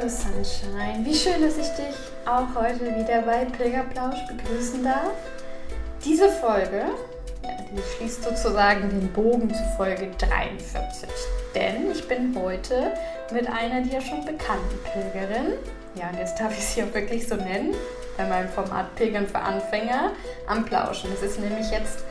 Hello Sunshine, wie schön, dass ich dich auch heute wieder bei Pilgerplausch begrüßen darf. Diese Folge, ja, die schließt sozusagen den Bogen zu Folge 43, denn ich bin heute mit einer dir schon bekannten Pilgerin, ja und jetzt darf ich sie auch wirklich so nennen, bei meinem Format Pilgern für Anfänger, am Plauschen. Das ist nämlich jetzt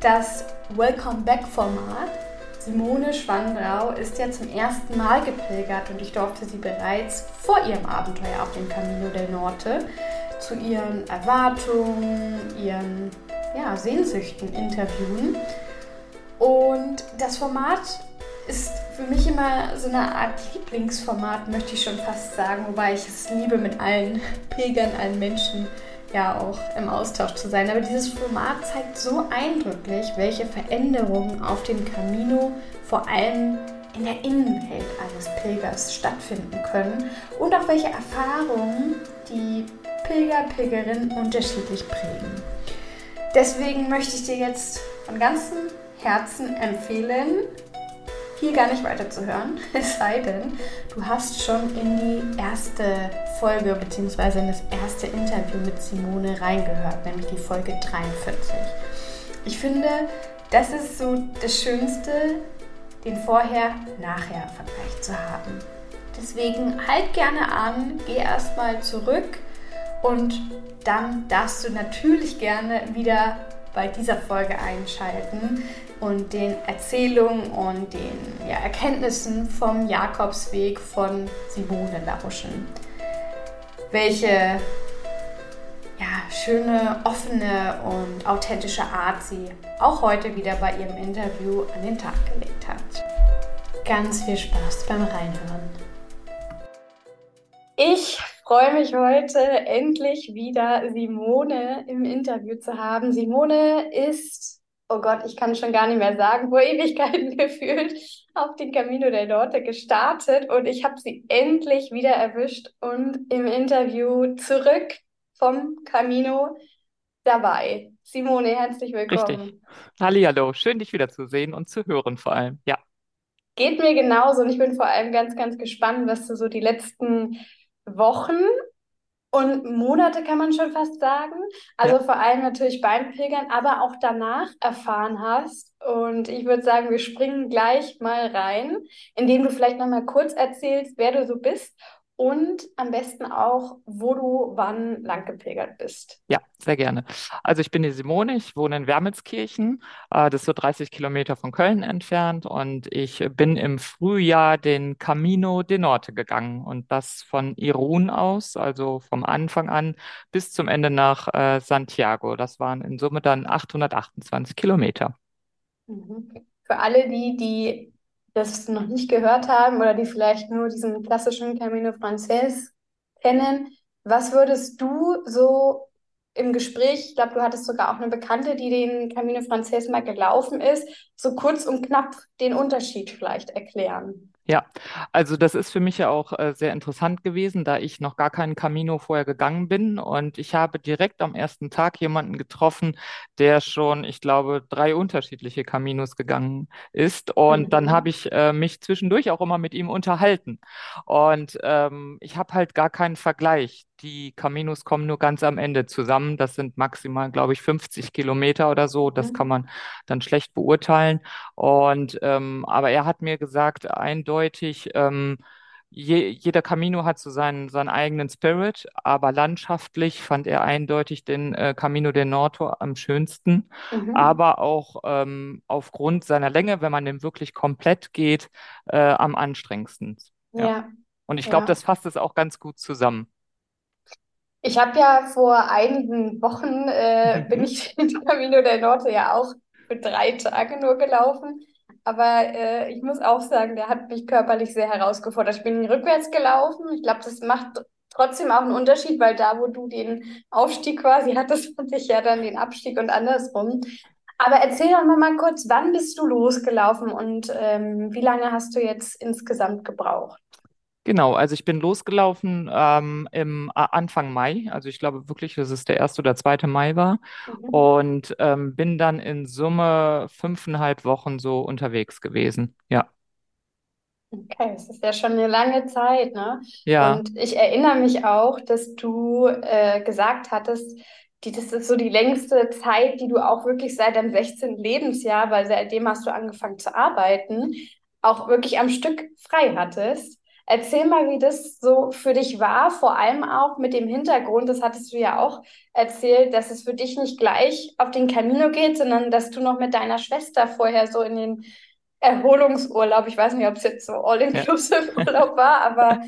das Welcome Back Format Simone Schwandrau ist ja zum ersten Mal gepilgert und ich durfte sie bereits vor ihrem Abenteuer auf dem Camino del Norte zu ihren Erwartungen, ihren ja, Sehnsüchten interviewen. Und das Format ist für mich immer so eine Art Lieblingsformat, möchte ich schon fast sagen, wobei ich es liebe, mit allen Pilgern, allen Menschen ja auch im Austausch zu sein. Aber dieses Format zeigt so eindrücklich, welche Veränderungen auf dem Camino vor allem in der Innenwelt eines Pilgers stattfinden können und auch welche Erfahrungen die Pilger, Pilgerinnen unterschiedlich prägen. Deswegen möchte ich dir jetzt von ganzem Herzen empfehlen, hier gar nicht weiterzuhören, es sei denn, du hast schon in die erste Folge bzw. in das erste Interview mit Simone reingehört, nämlich die Folge 43. Ich finde, das ist so das Schönste, den Vorher-Nachher-Vergleich zu haben. Deswegen halt gerne an, geh erstmal zurück und dann darfst du natürlich gerne wieder bei dieser Folge einschalten und den Erzählungen und den ja, Erkenntnissen vom Jakobsweg von Simone lauschen. Welche ja, schöne, offene und authentische Art sie auch heute wieder bei ihrem Interview an den Tag gelegt hat. Ganz viel Spaß beim Reinhören. Ich freue mich heute endlich wieder Simone im Interview zu haben. Simone ist, oh Gott, ich kann schon gar nicht mehr sagen, vor Ewigkeiten gefühlt auf den Camino del Norte gestartet und ich habe sie endlich wieder erwischt und im Interview zurück vom Camino dabei. Simone, herzlich willkommen. Richtig. Hallihallo, schön dich wiederzusehen und zu hören vor allem. Ja. Geht mir genauso und ich bin vor allem ganz, ganz gespannt, was du so die letzten Wochen und Monate kann man schon fast sagen. Also Ja. vor allem natürlich beim Pilgern, aber auch danach erfahren hast. Und ich würde sagen, wir springen gleich mal rein, indem du vielleicht noch mal kurz erzählst, wer du so bist und am besten auch, wo du wann lang gepilgert bist. Ja, sehr gerne. Also ich bin die Simone, ich wohne in Wermelskirchen, äh, das ist so 30 Kilometer von Köln entfernt und ich bin im Frühjahr den Camino de Norte gegangen und das von Irun aus, also vom Anfang an bis zum Ende nach äh, Santiago. Das waren in Summe dann 828 Kilometer. Mhm. Für alle die, die das noch nicht gehört haben oder die vielleicht nur diesen klassischen Camino Frances kennen, was würdest du so im Gespräch, ich glaube, du hattest sogar auch eine Bekannte, die den Camino Frances mal gelaufen ist, so kurz und knapp den Unterschied vielleicht erklären? Ja, also das ist für mich ja auch äh, sehr interessant gewesen, da ich noch gar keinen Camino vorher gegangen bin und ich habe direkt am ersten Tag jemanden getroffen, der schon, ich glaube, drei unterschiedliche Caminos gegangen ist und dann habe Mhm. ich äh, mich zwischendurch auch immer mit ihm unterhalten und ähm, ich habe halt gar keinen Vergleich. Die Caminos kommen nur ganz am Ende zusammen. Das sind maximal, glaube ich, 50 Kilometer oder so. Das kann Mhm. man dann schlecht beurteilen. Und ähm, aber er hat mir gesagt, eindeutig, ähm, je, jeder Camino hat so seinen, seinen eigenen Spirit, aber landschaftlich fand er eindeutig den äh, Camino del Norte am schönsten, Mhm. aber auch ähm, aufgrund seiner Länge, wenn man den wirklich komplett geht, äh, am anstrengendsten. Ja. Ja, Und ich glaube, ja. das fasst es auch ganz gut zusammen. Ich habe ja vor einigen Wochen, äh, bin ich den Camino del Norte ja auch für drei Tage nur gelaufen. Aber äh, ich muss auch sagen, der hat mich körperlich sehr herausgefordert. Ich bin rückwärts gelaufen. Ich glaube, das macht trotzdem auch einen Unterschied, weil da, wo du den Aufstieg quasi hattest, hatte ich ja dann den Abstieg und andersrum. Aber erzähl doch noch mal kurz, wann bist du losgelaufen und ähm, wie lange hast du jetzt insgesamt gebraucht? Genau, also ich bin losgelaufen ähm, im A- Anfang Mai, also ich glaube wirklich, dass es der erste oder zweite Mai war Mhm. und ähm, bin dann in Summe fünfeinhalb Wochen so unterwegs gewesen. Ja, Okay, das ist ja schon eine lange Zeit, ne? ja, Und ich erinnere mich auch, dass du äh, gesagt hattest, die, das ist so die längste Zeit, die du auch wirklich seit deinem 16. Lebensjahr, weil seitdem hast du angefangen zu arbeiten, auch wirklich am Stück frei hattest. Erzähl mal, wie das so für dich war, vor allem auch mit dem Hintergrund, das hattest du ja auch erzählt, dass es für dich nicht gleich auf den Camino geht, sondern dass du noch mit deiner Schwester vorher so in den Erholungsurlaub. Ich weiß nicht, ob es jetzt so ja, All-Inclusive-Urlaub war, aber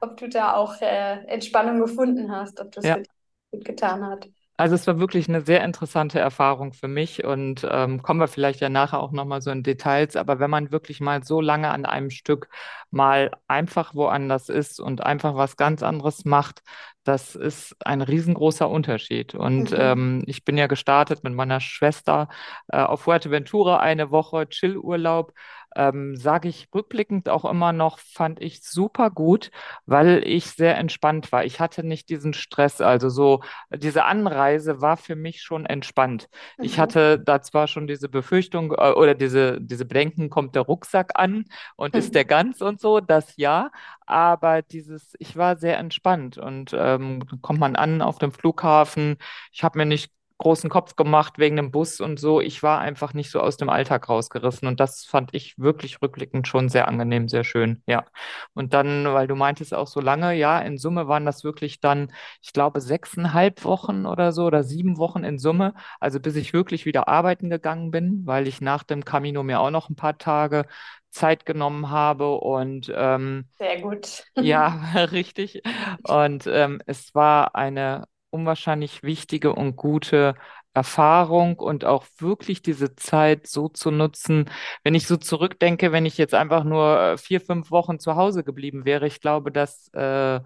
ob du da auch äh, Entspannung gefunden hast, ob das ja. gut getan hat. Also es war wirklich eine sehr interessante Erfahrung für mich und ähm, kommen wir vielleicht ja nachher auch nochmal so in Details, aber wenn man wirklich mal so lange an einem Stück mal einfach woanders ist und einfach was ganz anderes macht, das ist ein riesengroßer Unterschied. Und Mhm. ähm, ich bin ja gestartet mit meiner Schwester äh, auf Fuerteventura eine Woche Chillurlaub. Ähm, sage ich rückblickend auch immer noch, fand ich super gut, weil ich sehr entspannt war. Ich hatte nicht diesen Stress, also so diese Anreise war für mich schon entspannt. Ich Mhm. hatte da zwar schon diese Befürchtung äh, oder diese, diese Bedenken, kommt der Rucksack an und ist der Mhm. ganz und so, das ja, aber dieses, ich war sehr entspannt und ähm, kommt man an auf dem Flughafen. Ich habe mir nicht großen Kopf gemacht wegen dem Bus und so. Ich war einfach nicht so aus dem Alltag rausgerissen und das fand ich wirklich rückblickend schon sehr angenehm, sehr schön, ja. Und dann, weil du meintest auch so lange, ja, in Summe waren das wirklich dann ich glaube, sechseinhalb Wochen oder so oder sieben Wochen in Summe. Also bis ich wirklich wieder arbeiten gegangen bin, weil ich nach dem Camino mir auch noch ein paar Tage Zeit genommen habe und ähm, Sehr gut. ja, richtig. Und ähm, es war eine unwahrscheinlich wichtige und gute Erfahrung und auch wirklich diese Zeit so zu nutzen. Wenn ich so zurückdenke, wenn ich jetzt einfach nur äh, vier, fünf Wochen zu Hause geblieben wäre, ich glaube, das äh,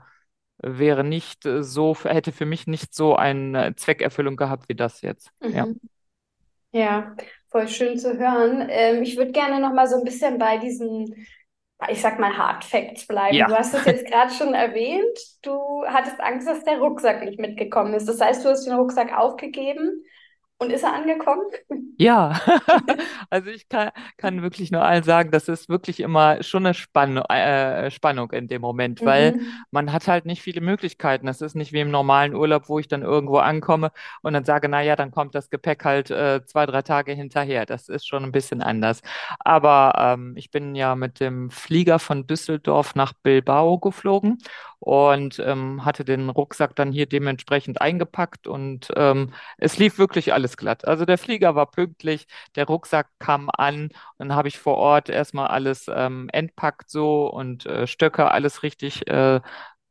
wäre nicht äh, so, hätte für mich nicht so eine Zweckerfüllung gehabt wie das jetzt. Ja. Mhm. Ja, voll schön zu hören. Ähm, ich würde gerne noch mal so ein bisschen bei diesen, ich sag mal, Hard Facts bleiben. Du Ja. hast es jetzt gerade schon erwähnt. Du hattest Angst, dass der Rucksack nicht mitgekommen ist. Das heißt, du hast den Rucksack aufgegeben und ist er angekommen? Ja, also ich kann, kann wirklich nur allen sagen, das ist wirklich immer schon eine Spann äh, Spannung in dem Moment, weil Mhm. man hat halt nicht viele Möglichkeiten. Es ist nicht wie im normalen Urlaub, wo ich dann irgendwo ankomme und dann sage, na ja, dann kommt das Gepäck halt äh, zwei, drei Tage hinterher. Das ist schon ein bisschen anders. Aber ähm, ich bin ja mit dem Flieger von Düsseldorf nach Bilbao geflogen und ähm, hatte den Rucksack dann hier dementsprechend eingepackt und ähm, es lief wirklich alles glatt. Also der Flieger war pünktlich, der Rucksack kam an, dann habe ich vor Ort erstmal alles ähm, entpackt so und äh, Stöcke, alles richtig äh,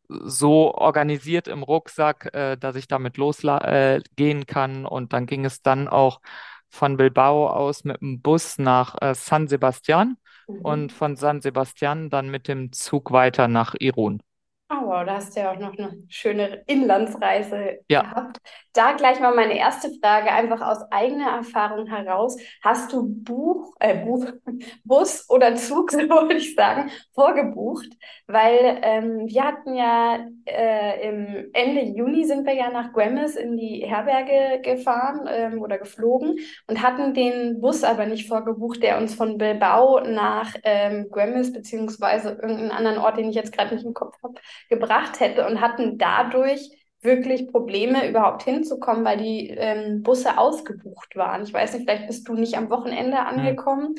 so organisiert im Rucksack, äh, dass ich damit losgehen äh, kann. Und dann ging es dann auch von Bilbao aus mit dem Bus nach äh, San Sebastian und Mhm. von San Sebastian dann mit dem Zug weiter nach Irun. Oh, wow, da hast du ja auch noch eine schöne Inlandsreise Ja, gehabt. Da gleich mal meine erste Frage, einfach aus eigener Erfahrung heraus. Hast du Buch, äh, Buch, Bus oder Zug, so wollte ich sagen, vorgebucht? Weil ähm, wir hatten ja äh, im Ende Juni sind wir ja nach Güemes in die Herberge gefahren ähm, oder geflogen und hatten den Bus aber nicht vorgebucht, der uns von Bilbao nach ähm, Güemes beziehungsweise irgendeinen anderen Ort, den ich jetzt gerade nicht im Kopf habe, gebracht hätte und hatten dadurch wirklich Probleme, überhaupt hinzukommen, weil die ähm, Busse ausgebucht waren. Ich weiß nicht, vielleicht bist du nicht am Wochenende hm. angekommen.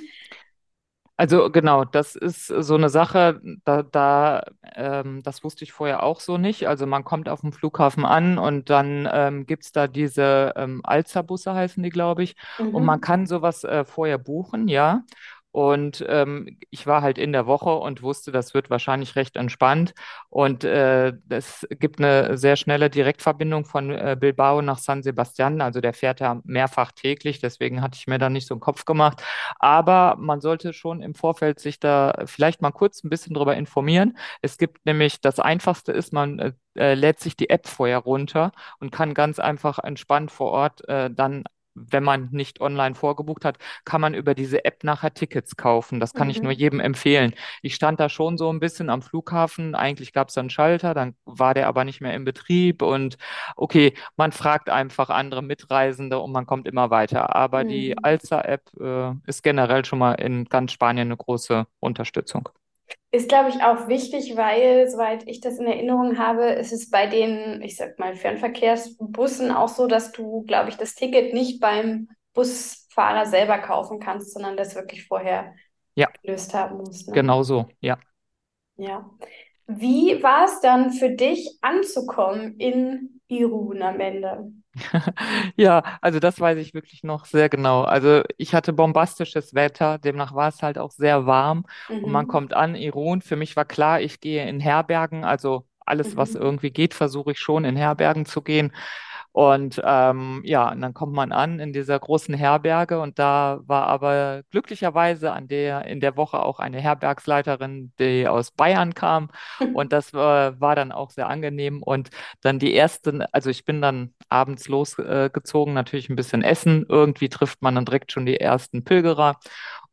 Also genau, das ist so eine Sache, da, da ähm, das wusste ich vorher auch so nicht. Also man kommt auf dem Flughafen an und dann ähm, gibt's da diese ähm, Alza-Busse heißen die, glaube ich. Und man Mhm. kann sowas äh, vorher buchen, ja. Und ähm, ich war halt in der Woche und wusste, das wird wahrscheinlich recht entspannt. Und äh, es gibt eine sehr schnelle Direktverbindung von äh, Bilbao nach San Sebastian. Also der fährt ja mehrfach täglich. Deswegen hatte ich mir da nicht so einen Kopf gemacht. Aber man sollte schon im Vorfeld sich da vielleicht mal kurz ein bisschen drüber informieren. Es gibt nämlich, das Einfachste ist, man äh, äh lädt sich die App vorher runter und kann ganz einfach entspannt vor Ort äh, dann wenn man nicht online vorgebucht hat, kann man über diese App nachher Tickets kaufen. Das kann ich nur Mhm. jedem empfehlen. Ich stand da schon so ein bisschen am Flughafen. Eigentlich gab es da einen Schalter, dann war der aber nicht mehr in Betrieb. Und okay, man fragt einfach andere Mitreisende und man kommt immer weiter. Aber die Mhm. Alza-App äh, ist generell schon mal in ganz Spanien eine große Unterstützung. Ist, glaube ich, auch wichtig, weil, soweit ich das in Erinnerung habe, ist es bei den, ich sag mal, Fernverkehrsbussen auch so, dass du, glaube ich, das Ticket nicht beim Busfahrer selber kaufen kannst, sondern das wirklich vorher Ja, gelöst haben musst, ne? genau so. Ja. Ja. Wie war es dann für dich anzukommen in Irun am Ende? Ja, also das weiß ich wirklich noch sehr genau. Also ich hatte bombastisches Wetter, demnach war es halt auch sehr warm und man Mhm. kommt an, Irun. Für mich war klar, ich gehe in Herbergen, also alles, was Mhm. irgendwie geht, versuche ich schon in Herbergen zu gehen. Und ähm, ja, und dann kommt man an in dieser großen Herberge und da war aber glücklicherweise an der in der Woche auch eine Herbergsleiterin, die aus Bayern kam und das war, war dann auch sehr angenehm und dann die ersten, also ich bin dann abends losgezogen, natürlich ein bisschen essen. Irgendwie trifft man dann direkt schon die ersten Pilgerer.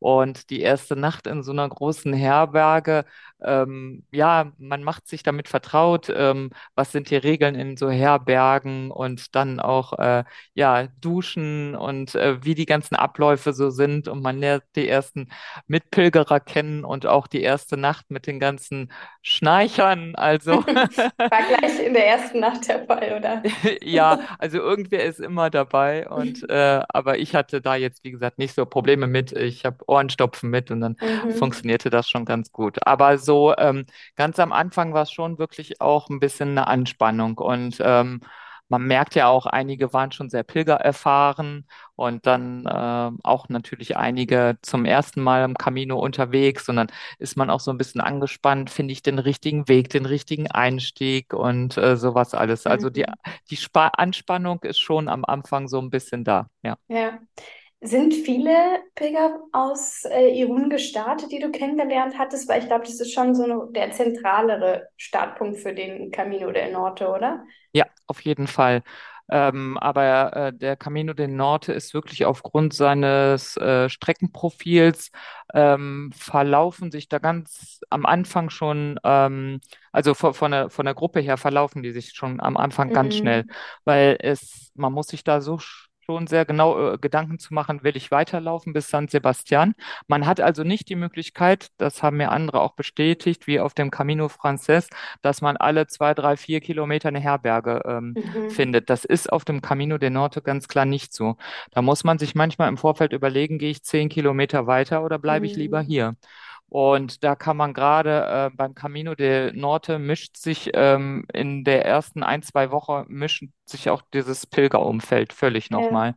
Und die erste Nacht in so einer großen Herberge, ähm, ja, man macht sich damit vertraut, ähm, was sind die Regeln in so Herbergen und dann auch, äh, ja, Duschen und äh, wie die ganzen Abläufe so sind. Und man lernt die ersten Mitpilgerer kennen und auch die erste Nacht mit den ganzen Schnarchern. Also War gleich in der ersten Nacht der Fall, oder? Ja, also irgendwer ist immer dabei und äh, aber ich hatte da jetzt, wie gesagt, nicht so Probleme mit. Ich habe Ohrenstopfen mit und dann Mhm. funktionierte das schon ganz gut. Aber so ähm, ganz am Anfang war es schon wirklich auch ein bisschen eine Anspannung und ähm, man merkt ja auch, einige waren schon sehr pilgererfahren und dann ähm, auch natürlich einige zum ersten Mal am Camino unterwegs und dann ist man auch so ein bisschen angespannt, finde ich den richtigen Weg, den richtigen Einstieg und äh, sowas alles. Also die Mhm. die Spa Anspannung ist schon am Anfang so ein bisschen da, ja. Ja. Sind viele Pilger aus äh, Irun gestartet, die du kennengelernt hattest? Weil ich glaube, das ist schon so eine, der zentralere Startpunkt für den Camino del Norte, oder? Ja, auf jeden Fall. Ähm, aber äh, der Camino del Norte ist wirklich aufgrund seines äh, Streckenprofils ähm, verlaufen sich da ganz am Anfang schon, ähm, also von, von der, von der Gruppe her verlaufen die sich schon am Anfang ganz schnell, Mhm. weil es, man muss sich da so schon sehr genau äh, Gedanken zu machen, will ich weiterlaufen bis San Sebastian. Man hat also nicht die Möglichkeit, das haben mir andere auch bestätigt, wie auf dem Camino Frances, dass man alle zwei, drei, vier Kilometer eine Herberge ähm, Mhm. findet. Das ist auf dem Camino del Norte ganz klar nicht so. Da muss man sich manchmal im Vorfeld überlegen, gehe ich zehn Kilometer weiter oder bleibe ich lieber Mhm. hier? Und da kann man gerade äh, beim Camino del Norte mischt sich ähm, in der ersten ein, zwei Wochen mischt sich auch dieses Pilgerumfeld völlig Ja. nochmal.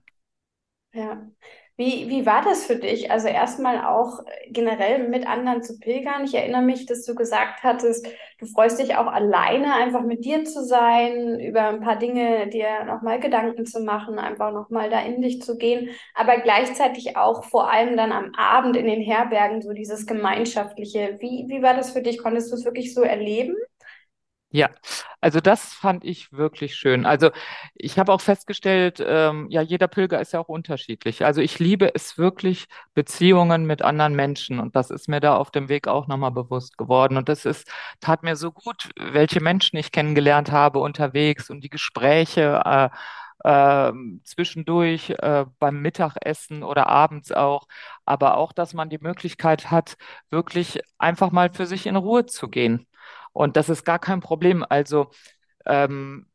Ja. Wie, wie war das für dich? Also erstmal auch generell mit anderen zu pilgern. Ich erinnere mich, dass du gesagt hattest, du freust dich auch alleine, einfach mit dir zu sein, über ein paar Dinge dir nochmal Gedanken zu machen, einfach nochmal da in dich zu gehen, aber gleichzeitig auch vor allem dann am Abend in den Herbergen so dieses Gemeinschaftliche. Wie, wie war das für dich? Konntest du es wirklich so erleben? Ja, also das fand ich wirklich schön. Also ich habe auch festgestellt, ähm, ja, jeder Pilger ist ja auch unterschiedlich. Also ich liebe es wirklich, Beziehungen mit anderen Menschen. Und das ist mir da auf dem Weg auch nochmal bewusst geworden. Und das ist, tat mir so gut, welche Menschen ich kennengelernt habe unterwegs und die Gespräche. Äh, ähm, zwischendurch äh, beim Mittagessen oder abends auch, aber auch, dass man die Möglichkeit hat, wirklich einfach mal für sich in Ruhe zu gehen. Und das ist gar kein Problem. Also, ähm,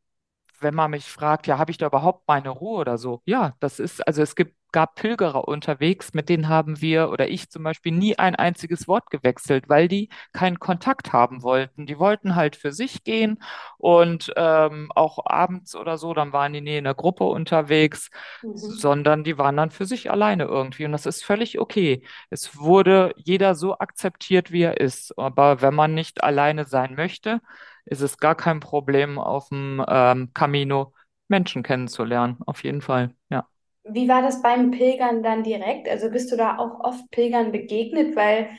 wenn man mich fragt, ja, habe ich da überhaupt meine Ruhe oder so? Ja, das ist, also es gibt gab Pilgerer unterwegs, mit denen haben wir oder ich zum Beispiel nie ein einziges Wort gewechselt, weil die keinen Kontakt haben wollten. Die wollten halt für sich gehen und ähm, auch abends oder so, dann waren die nie in der Gruppe unterwegs, Mhm. sondern die waren dann für sich alleine irgendwie. Und das ist völlig okay. Es wurde jeder so akzeptiert, wie er ist. Aber wenn man nicht alleine sein möchte, ist es gar kein Problem, auf dem ähm, Camino Menschen kennenzulernen. Auf jeden Fall, ja. Wie war das beim Pilgern dann direkt? Also bist du da auch oft Pilgern begegnet? Weil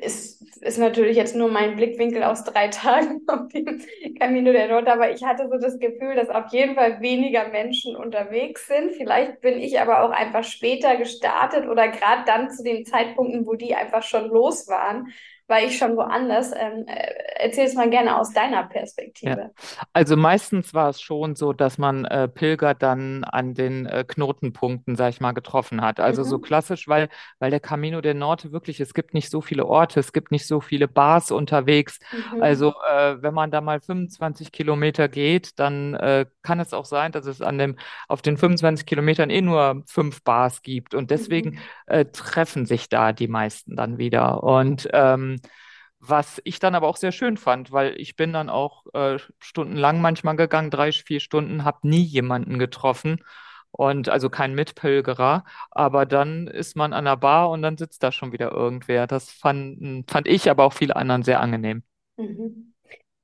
es ist natürlich jetzt nur mein Blickwinkel aus drei Tagen auf dem Camino der Nord, aber ich hatte so das Gefühl, dass auf jeden Fall weniger Menschen unterwegs sind. Vielleicht bin ich aber auch einfach später gestartet oder gerade dann zu den Zeitpunkten, wo die einfach schon los waren, war ich schon woanders. Ähm, äh, erzähl es mal gerne aus deiner Ja, Perspektive. also meistens war es schon so, dass man äh, Pilger dann an den äh, Knotenpunkten, sag ich mal, getroffen hat. Also so Mhm. klassisch, weil, weil der Camino del Norte wirklich, es gibt nicht so viele Orte, es gibt nicht so viele Bars unterwegs. Also Mhm. äh, wenn man da mal 25 Kilometer geht, dann äh, kann es auch sein, dass es an dem, auf den 25 Kilometern eh nur fünf Bars gibt. Und deswegen Mhm. äh, treffen sich da die meisten dann wieder. Und ähm, was ich dann aber auch sehr schön fand, weil ich bin dann auch äh, stundenlang manchmal gegangen, drei, vier Stunden, habe nie jemanden getroffen und also kein Mitpilgerer. Aber dann ist man an der Bar und dann sitzt da schon wieder irgendwer. Das fand, fand ich, aber auch viele anderen sehr angenehm. Mhm.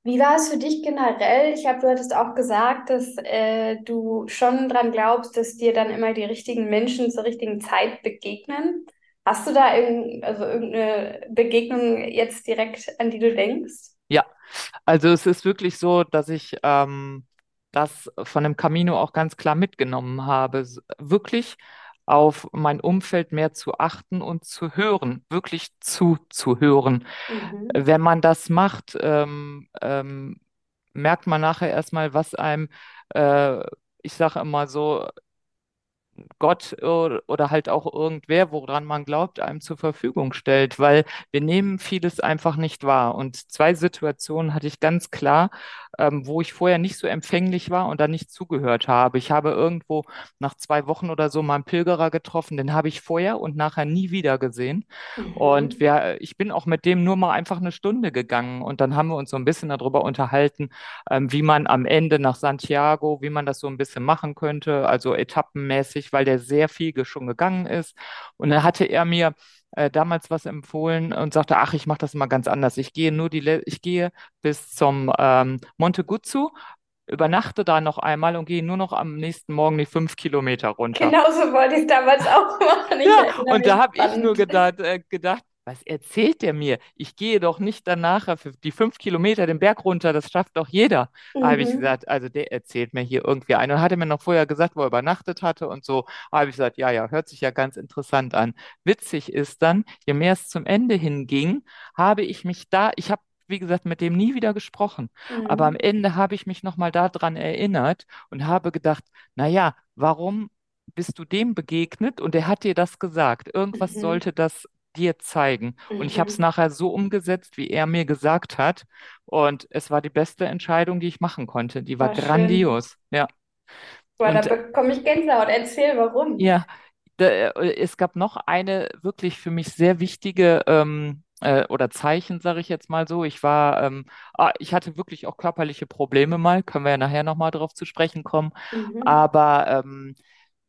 Wie war es für dich generell? Ich habe, du hattest auch gesagt, dass äh, du schon dran glaubst, dass dir dann immer die richtigen Menschen zur richtigen Zeit begegnen. Hast du da irgend, also irgendeine Begegnung jetzt direkt, an die du denkst? Ja, also es ist wirklich so, dass ich ähm, das von dem Camino auch ganz klar mitgenommen habe, wirklich auf mein Umfeld mehr zu achten und zu hören, wirklich zuzuhören. Mhm. Wenn man das macht, ähm, ähm, merkt man nachher erstmal, was einem, äh, ich sage immer so, Gott oder, halt auch irgendwer, woran man glaubt, einem zur Verfügung stellt, weil wir nehmen vieles einfach nicht wahr. Und zwei Situationen hatte ich ganz klar, ähm, wo ich vorher nicht so empfänglich war und dann nicht zugehört habe. Ich habe irgendwo nach zwei Wochen oder so mal einen Pilgerer getroffen, den habe ich vorher und nachher nie wieder gesehen. Und Mhm. wir, ich bin auch mit dem nur mal einfach eine Stunde gegangen und dann haben wir uns so ein bisschen darüber unterhalten, ähm, wie man am Ende nach Santiago, wie man das so ein bisschen machen könnte, also etappenmäßig, weil der sehr viel schon gegangen ist. Und dann hatte er mir äh, damals was empfohlen und sagte, ach, ich mache das mal ganz anders. Ich gehe nur die, Le- ich gehe bis zum ähm, Monte Guzzo, übernachte da noch einmal und gehe nur noch am nächsten Morgen die fünf Kilometer runter. Genauso wollte ich es damals auch machen. Ich Ja, und da habe ich nur gedacht, äh, gedacht, was erzählt der mir? Ich gehe doch nicht danach die fünf Kilometer den Berg runter, das schafft doch jeder. Da habe ich Mhm. gesagt, also der erzählt mir hier irgendwie ein und hatte mir noch vorher gesagt, wo er übernachtet hatte und so. Da habe ich gesagt, ja, ja, hört sich ja ganz interessant an. Witzig ist dann, je mehr es zum Ende hinging, habe ich mich da, ich habe wie gesagt, mit dem nie wieder gesprochen. Aber am Mhm. Ende habe ich mich nochmal daran erinnert und habe gedacht, naja, warum bist du dem begegnet und er hat dir das gesagt. Irgendwas Mhm. sollte das dir zeigen. Und ich habe es Mhm. nachher so umgesetzt, wie er mir gesagt hat. Und es war die beste Entscheidung, die ich machen konnte. Die war War schön. grandios. Ja. Boah, da Und bekomme ich Gänsehaut. Erzähl, warum. ja, da, äh, es gab noch eine wirklich für mich sehr wichtige ähm, äh, oder Zeichen, sage ich jetzt mal so. Ich war, ähm, ah, ich hatte wirklich auch körperliche Probleme mal, können wir ja nachher nochmal drauf zu sprechen kommen. Mhm. Aber ähm,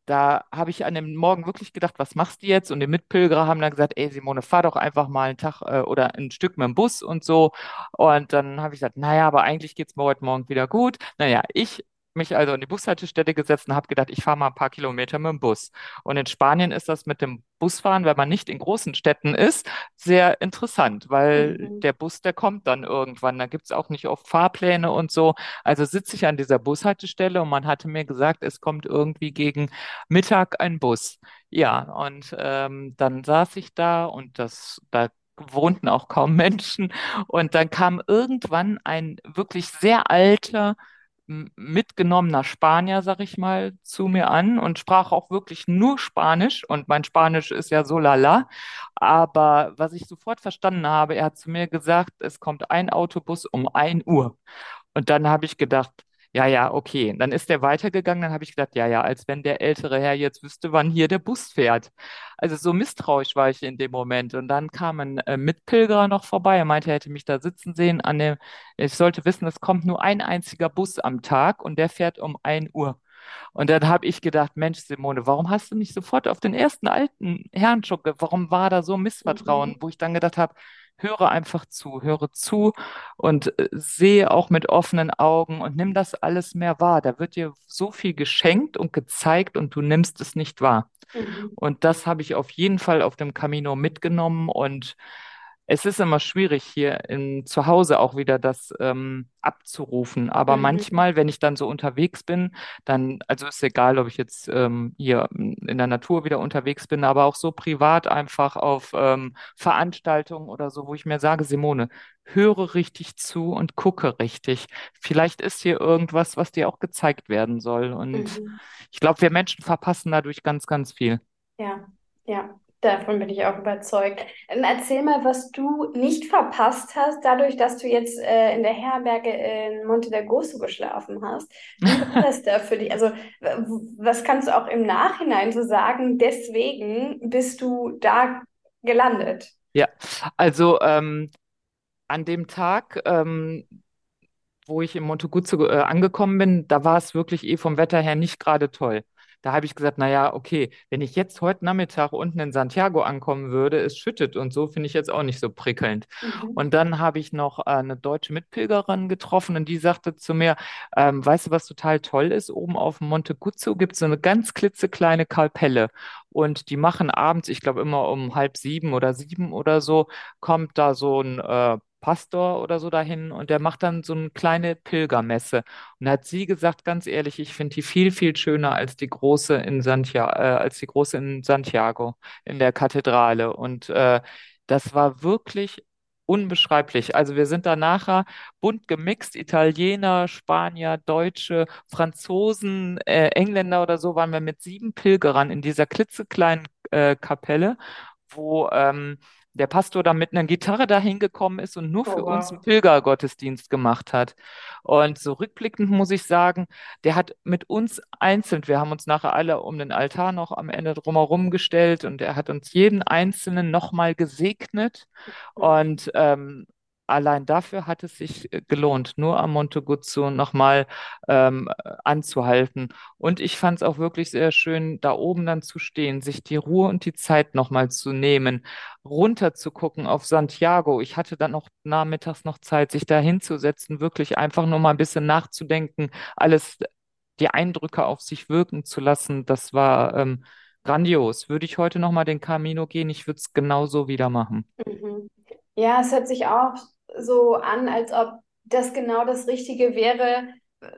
Da habe ich an dem Morgen wirklich gedacht, was machst du jetzt? Und die Mitpilgerer haben dann gesagt, ey Simone, fahr doch einfach mal einen Tag äh, oder ein Stück mit dem Bus und so. Und dann habe ich gesagt, naja, aber eigentlich geht's mir heute Morgen wieder gut. Naja, ich mich also an die Bushaltestelle gesetzt und habe gedacht, ich fahre mal ein paar Kilometer mit dem Bus. Und in Spanien ist das mit dem Busfahren, wenn man nicht in großen Städten ist, sehr interessant, weil Mhm. der Bus, der kommt dann irgendwann. Da gibt's auch nicht oft Fahrpläne und so. Also sitze ich an dieser Bushaltestelle und man hatte mir gesagt, es kommt irgendwie gegen Mittag ein Bus. Ja, und ähm, dann saß ich da und das, da wohnten auch kaum Menschen. Und dann kam irgendwann ein wirklich sehr alter, mitgenommener Spanier, sag ich mal, zu mir an und sprach auch wirklich nur Spanisch. Und mein Spanisch ist ja so lala. Aber was ich sofort verstanden habe, er hat zu mir gesagt, es kommt ein Autobus um ein Uhr. Und dann habe ich gedacht, Ja, ja, okay. Dann ist der weitergegangen. Dann habe ich gedacht, ja, ja, als wenn der ältere Herr jetzt wüsste, wann hier der Bus fährt. Also so misstrauisch war ich in dem Moment. Und dann kam ein äh, Mitpilgerer noch vorbei. Er meinte, er hätte mich da sitzen sehen. An dem, ich sollte wissen, es kommt nur ein einziger Bus am Tag und der fährt um ein Uhr. Und dann habe ich gedacht, Mensch, Simone, warum hast du nicht sofort auf den ersten alten Herrn schon, warum war da so Missvertrauen? Mhm. Wo ich dann gedacht habe, höre einfach zu, höre zu und äh, sehe auch mit offenen Augen und nimm das alles mehr wahr. Da wird dir so viel geschenkt und gezeigt und du nimmst es nicht wahr. Mhm. Und das habe ich auf jeden Fall auf dem Camino mitgenommen und es ist immer schwierig, hier in, zu Hause auch wieder das ähm, abzurufen. Aber Mhm. manchmal, wenn ich dann so unterwegs bin, dann, also ist egal, ob ich jetzt ähm, hier in der Natur wieder unterwegs bin, aber auch so privat einfach auf ähm, Veranstaltungen oder so, wo ich mir sage, Simone, höre richtig zu und gucke richtig. Vielleicht ist hier irgendwas, was dir auch gezeigt werden soll. Und Mhm. ich glaube, wir Menschen verpassen dadurch ganz, ganz viel. Ja, ja, davon bin ich auch überzeugt. Ähm, Erzähl mal, was du nicht verpasst hast, dadurch, dass du jetzt äh, in der Herberge in Monte del Gozo geschlafen hast. Wie war das da für dich? Also, was kannst du auch im Nachhinein so sagen? Deswegen bist du da gelandet. Ja, also ähm, an dem Tag, ähm, wo ich in Monte Guzzo äh, angekommen bin, da war es wirklich eh vom Wetter her nicht gerade toll. Da habe ich gesagt, naja, okay, wenn ich jetzt heute Nachmittag unten in Santiago ankommen würde, es schüttet und so, finde ich jetzt auch nicht so prickelnd. Mhm. Und dann habe ich noch äh, eine deutsche Mitpilgerin getroffen und die sagte zu mir, ähm, weißt du, was total toll ist? Oben auf Monte Guzzo gibt es so eine ganz klitzekleine Kapelle und die machen abends, ich glaube immer um halb sieben oder sieben oder so, kommt da so ein äh, Pastor oder so dahin und der macht dann so eine kleine Pilgermesse. Und hat sie gesagt, ganz ehrlich, ich finde die viel, viel schöner als die große in Santiago, äh, als die große in Santiago, in der Kathedrale. Und äh, das war wirklich unbeschreiblich. Also wir sind da nachher bunt gemixt, Italiener, Spanier, Deutsche, Franzosen, äh, Engländer oder so, waren wir mit sieben Pilgerern in dieser klitzekleinen äh, Kapelle, wo ähm, der Pastor dann mit einer Gitarre dahin gekommen ist und nur Oh, für uns einen wow. Pilgergottesdienst gemacht hat. Und so rückblickend muss ich sagen, der hat mit uns einzeln, wir haben uns nachher alle um den Altar noch am Ende drumherum gestellt und er hat uns jeden Einzelnen nochmal gesegnet. Mhm. Und ähm, allein dafür hat es sich äh, gelohnt, nur am Monte Guzzo nochmal ähm, anzuhalten. Und ich fand es auch wirklich sehr schön, da oben dann zu stehen, sich die Ruhe und die Zeit nochmal zu nehmen, runter zu gucken auf Santiago. Ich hatte dann noch nachmittags noch Zeit, sich da hinzusetzen, wirklich einfach nur mal ein bisschen nachzudenken, alles, die Eindrücke auf sich wirken zu lassen. Das war ähm, grandios. Würde ich heute nochmal den Camino gehen, ich würde es genauso wieder machen. Mhm. Ja, es hört sich auch so an, als ob das genau das Richtige wäre,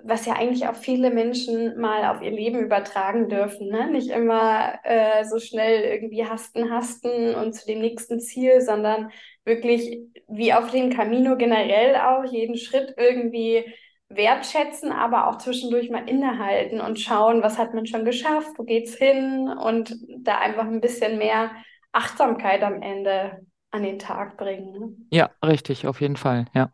was ja eigentlich auch viele Menschen mal auf ihr Leben übertragen dürfen, ne? Nicht immer äh, so schnell irgendwie hasten, hasten und zu dem nächsten Ziel, sondern wirklich wie auf dem Camino generell auch jeden Schritt irgendwie wertschätzen, aber auch zwischendurch mal innehalten und schauen, was hat man schon geschafft, wo geht's hin und da einfach ein bisschen mehr Achtsamkeit am Ende an den Tag bringen. Ne? Ja, richtig, auf jeden Fall, ja.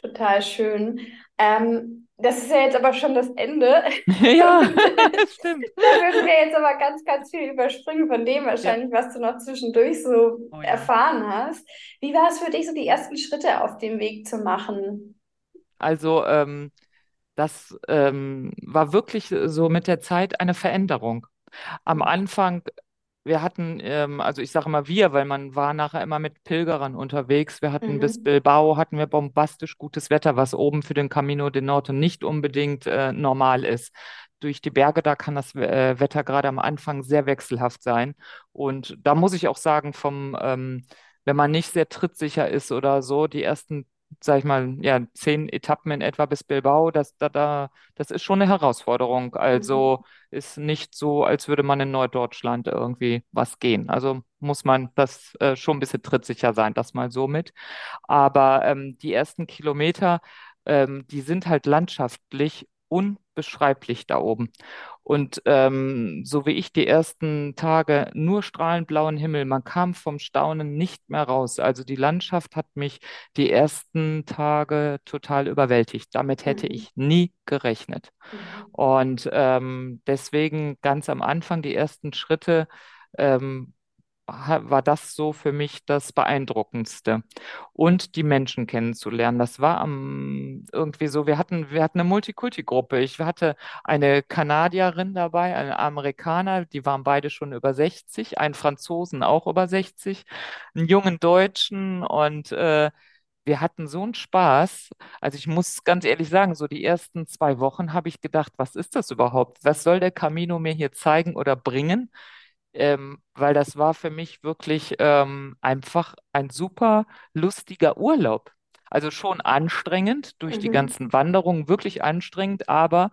Total schön. Ähm, das ist ja jetzt aber schon das Ende. Ja, stimmt. da würden wir jetzt aber ganz, ganz viel überspringen von dem Ja, wahrscheinlich, was du noch zwischendurch so oh ja. erfahren hast. Wie war es für dich, so die ersten Schritte auf dem Weg zu machen? Also, ähm, das ähm, war wirklich so mit der Zeit eine Veränderung. Am Mhm. Anfang, wir hatten, ähm, also ich sage mal wir, weil man war nachher immer mit Pilgerern unterwegs. Wir hatten bis Mhm. Bilbao, hatten wir bombastisch gutes Wetter, was oben für den Camino de Norte nicht unbedingt äh, normal ist. Durch die Berge, da kann das äh, Wetter gerade am Anfang sehr wechselhaft sein. Und da muss ich auch sagen, vom, ähm, wenn man nicht sehr trittsicher ist oder so, die ersten, sag ich mal, ja, zehn Etappen in etwa bis Bilbao, das, da, da, das ist schon eine Herausforderung. Mhm. Also ist nicht so, als würde man in Norddeutschland irgendwie was gehen. Also muss man das äh, schon ein bisschen trittsicher sein, das mal so mit. Aber ähm, die ersten Kilometer, ähm, die sind halt landschaftlich unbeschreiblich da oben. Und ähm, so wie ich die ersten Tage nur strahlend blauen Himmel, man kam vom Staunen nicht mehr raus. Also die Landschaft hat mich die ersten Tage total überwältigt. Damit hätte Mhm. ich nie gerechnet. Mhm. Und ähm, deswegen ganz am Anfang die ersten Schritte. Ähm, war das so für mich das Beeindruckendste. Und die Menschen kennenzulernen. Das war am, irgendwie so, wir hatten, wir hatten eine Multikulti-Gruppe. Ich hatte eine Kanadierin dabei, einen Amerikaner, die waren beide schon über 60, einen Franzosen auch über 60, einen jungen Deutschen und äh, wir hatten so einen Spaß. Also ich muss ganz ehrlich sagen, so die ersten zwei Wochen habe ich gedacht, was ist das überhaupt? Was soll der Camino mir hier zeigen oder bringen? Ähm, weil das war für mich wirklich ähm, einfach ein super lustiger Urlaub. Also schon anstrengend durch die Mhm. ganzen Wanderungen, wirklich anstrengend, aber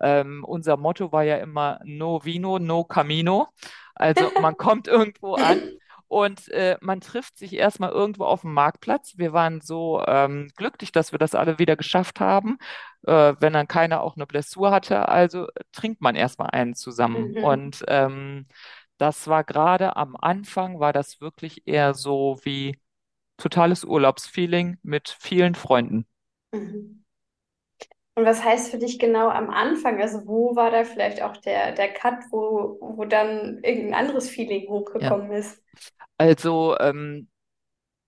ähm, unser Motto war ja immer No Vino, No Camino. Also man kommt irgendwo an und äh, man trifft sich erstmal irgendwo auf dem Marktplatz. Wir waren so ähm, glücklich, dass wir das alle wieder geschafft haben, äh, wenn dann keiner auch eine Blessur hatte. Also trinkt man erstmal einen zusammen. Mhm. Und ähm, das war gerade am Anfang, war das wirklich eher so wie totales Urlaubsfeeling mit vielen Freunden. Mhm. Und was heißt für dich genau am Anfang? Also wo war da vielleicht auch der, der Cut, wo, wo dann irgendein anderes Feeling Ja. hochgekommen ist? Also, ähm,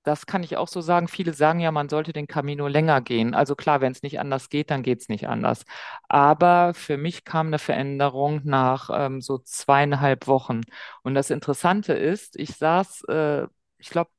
das kann ich auch so sagen. Viele sagen ja, man sollte den Camino länger gehen. Also klar, wenn es nicht anders geht, dann geht es nicht anders. Aber für mich kam eine Veränderung nach ähm, so zweieinhalb Wochen. Und das Interessante ist, ich saß, äh, ich glaube,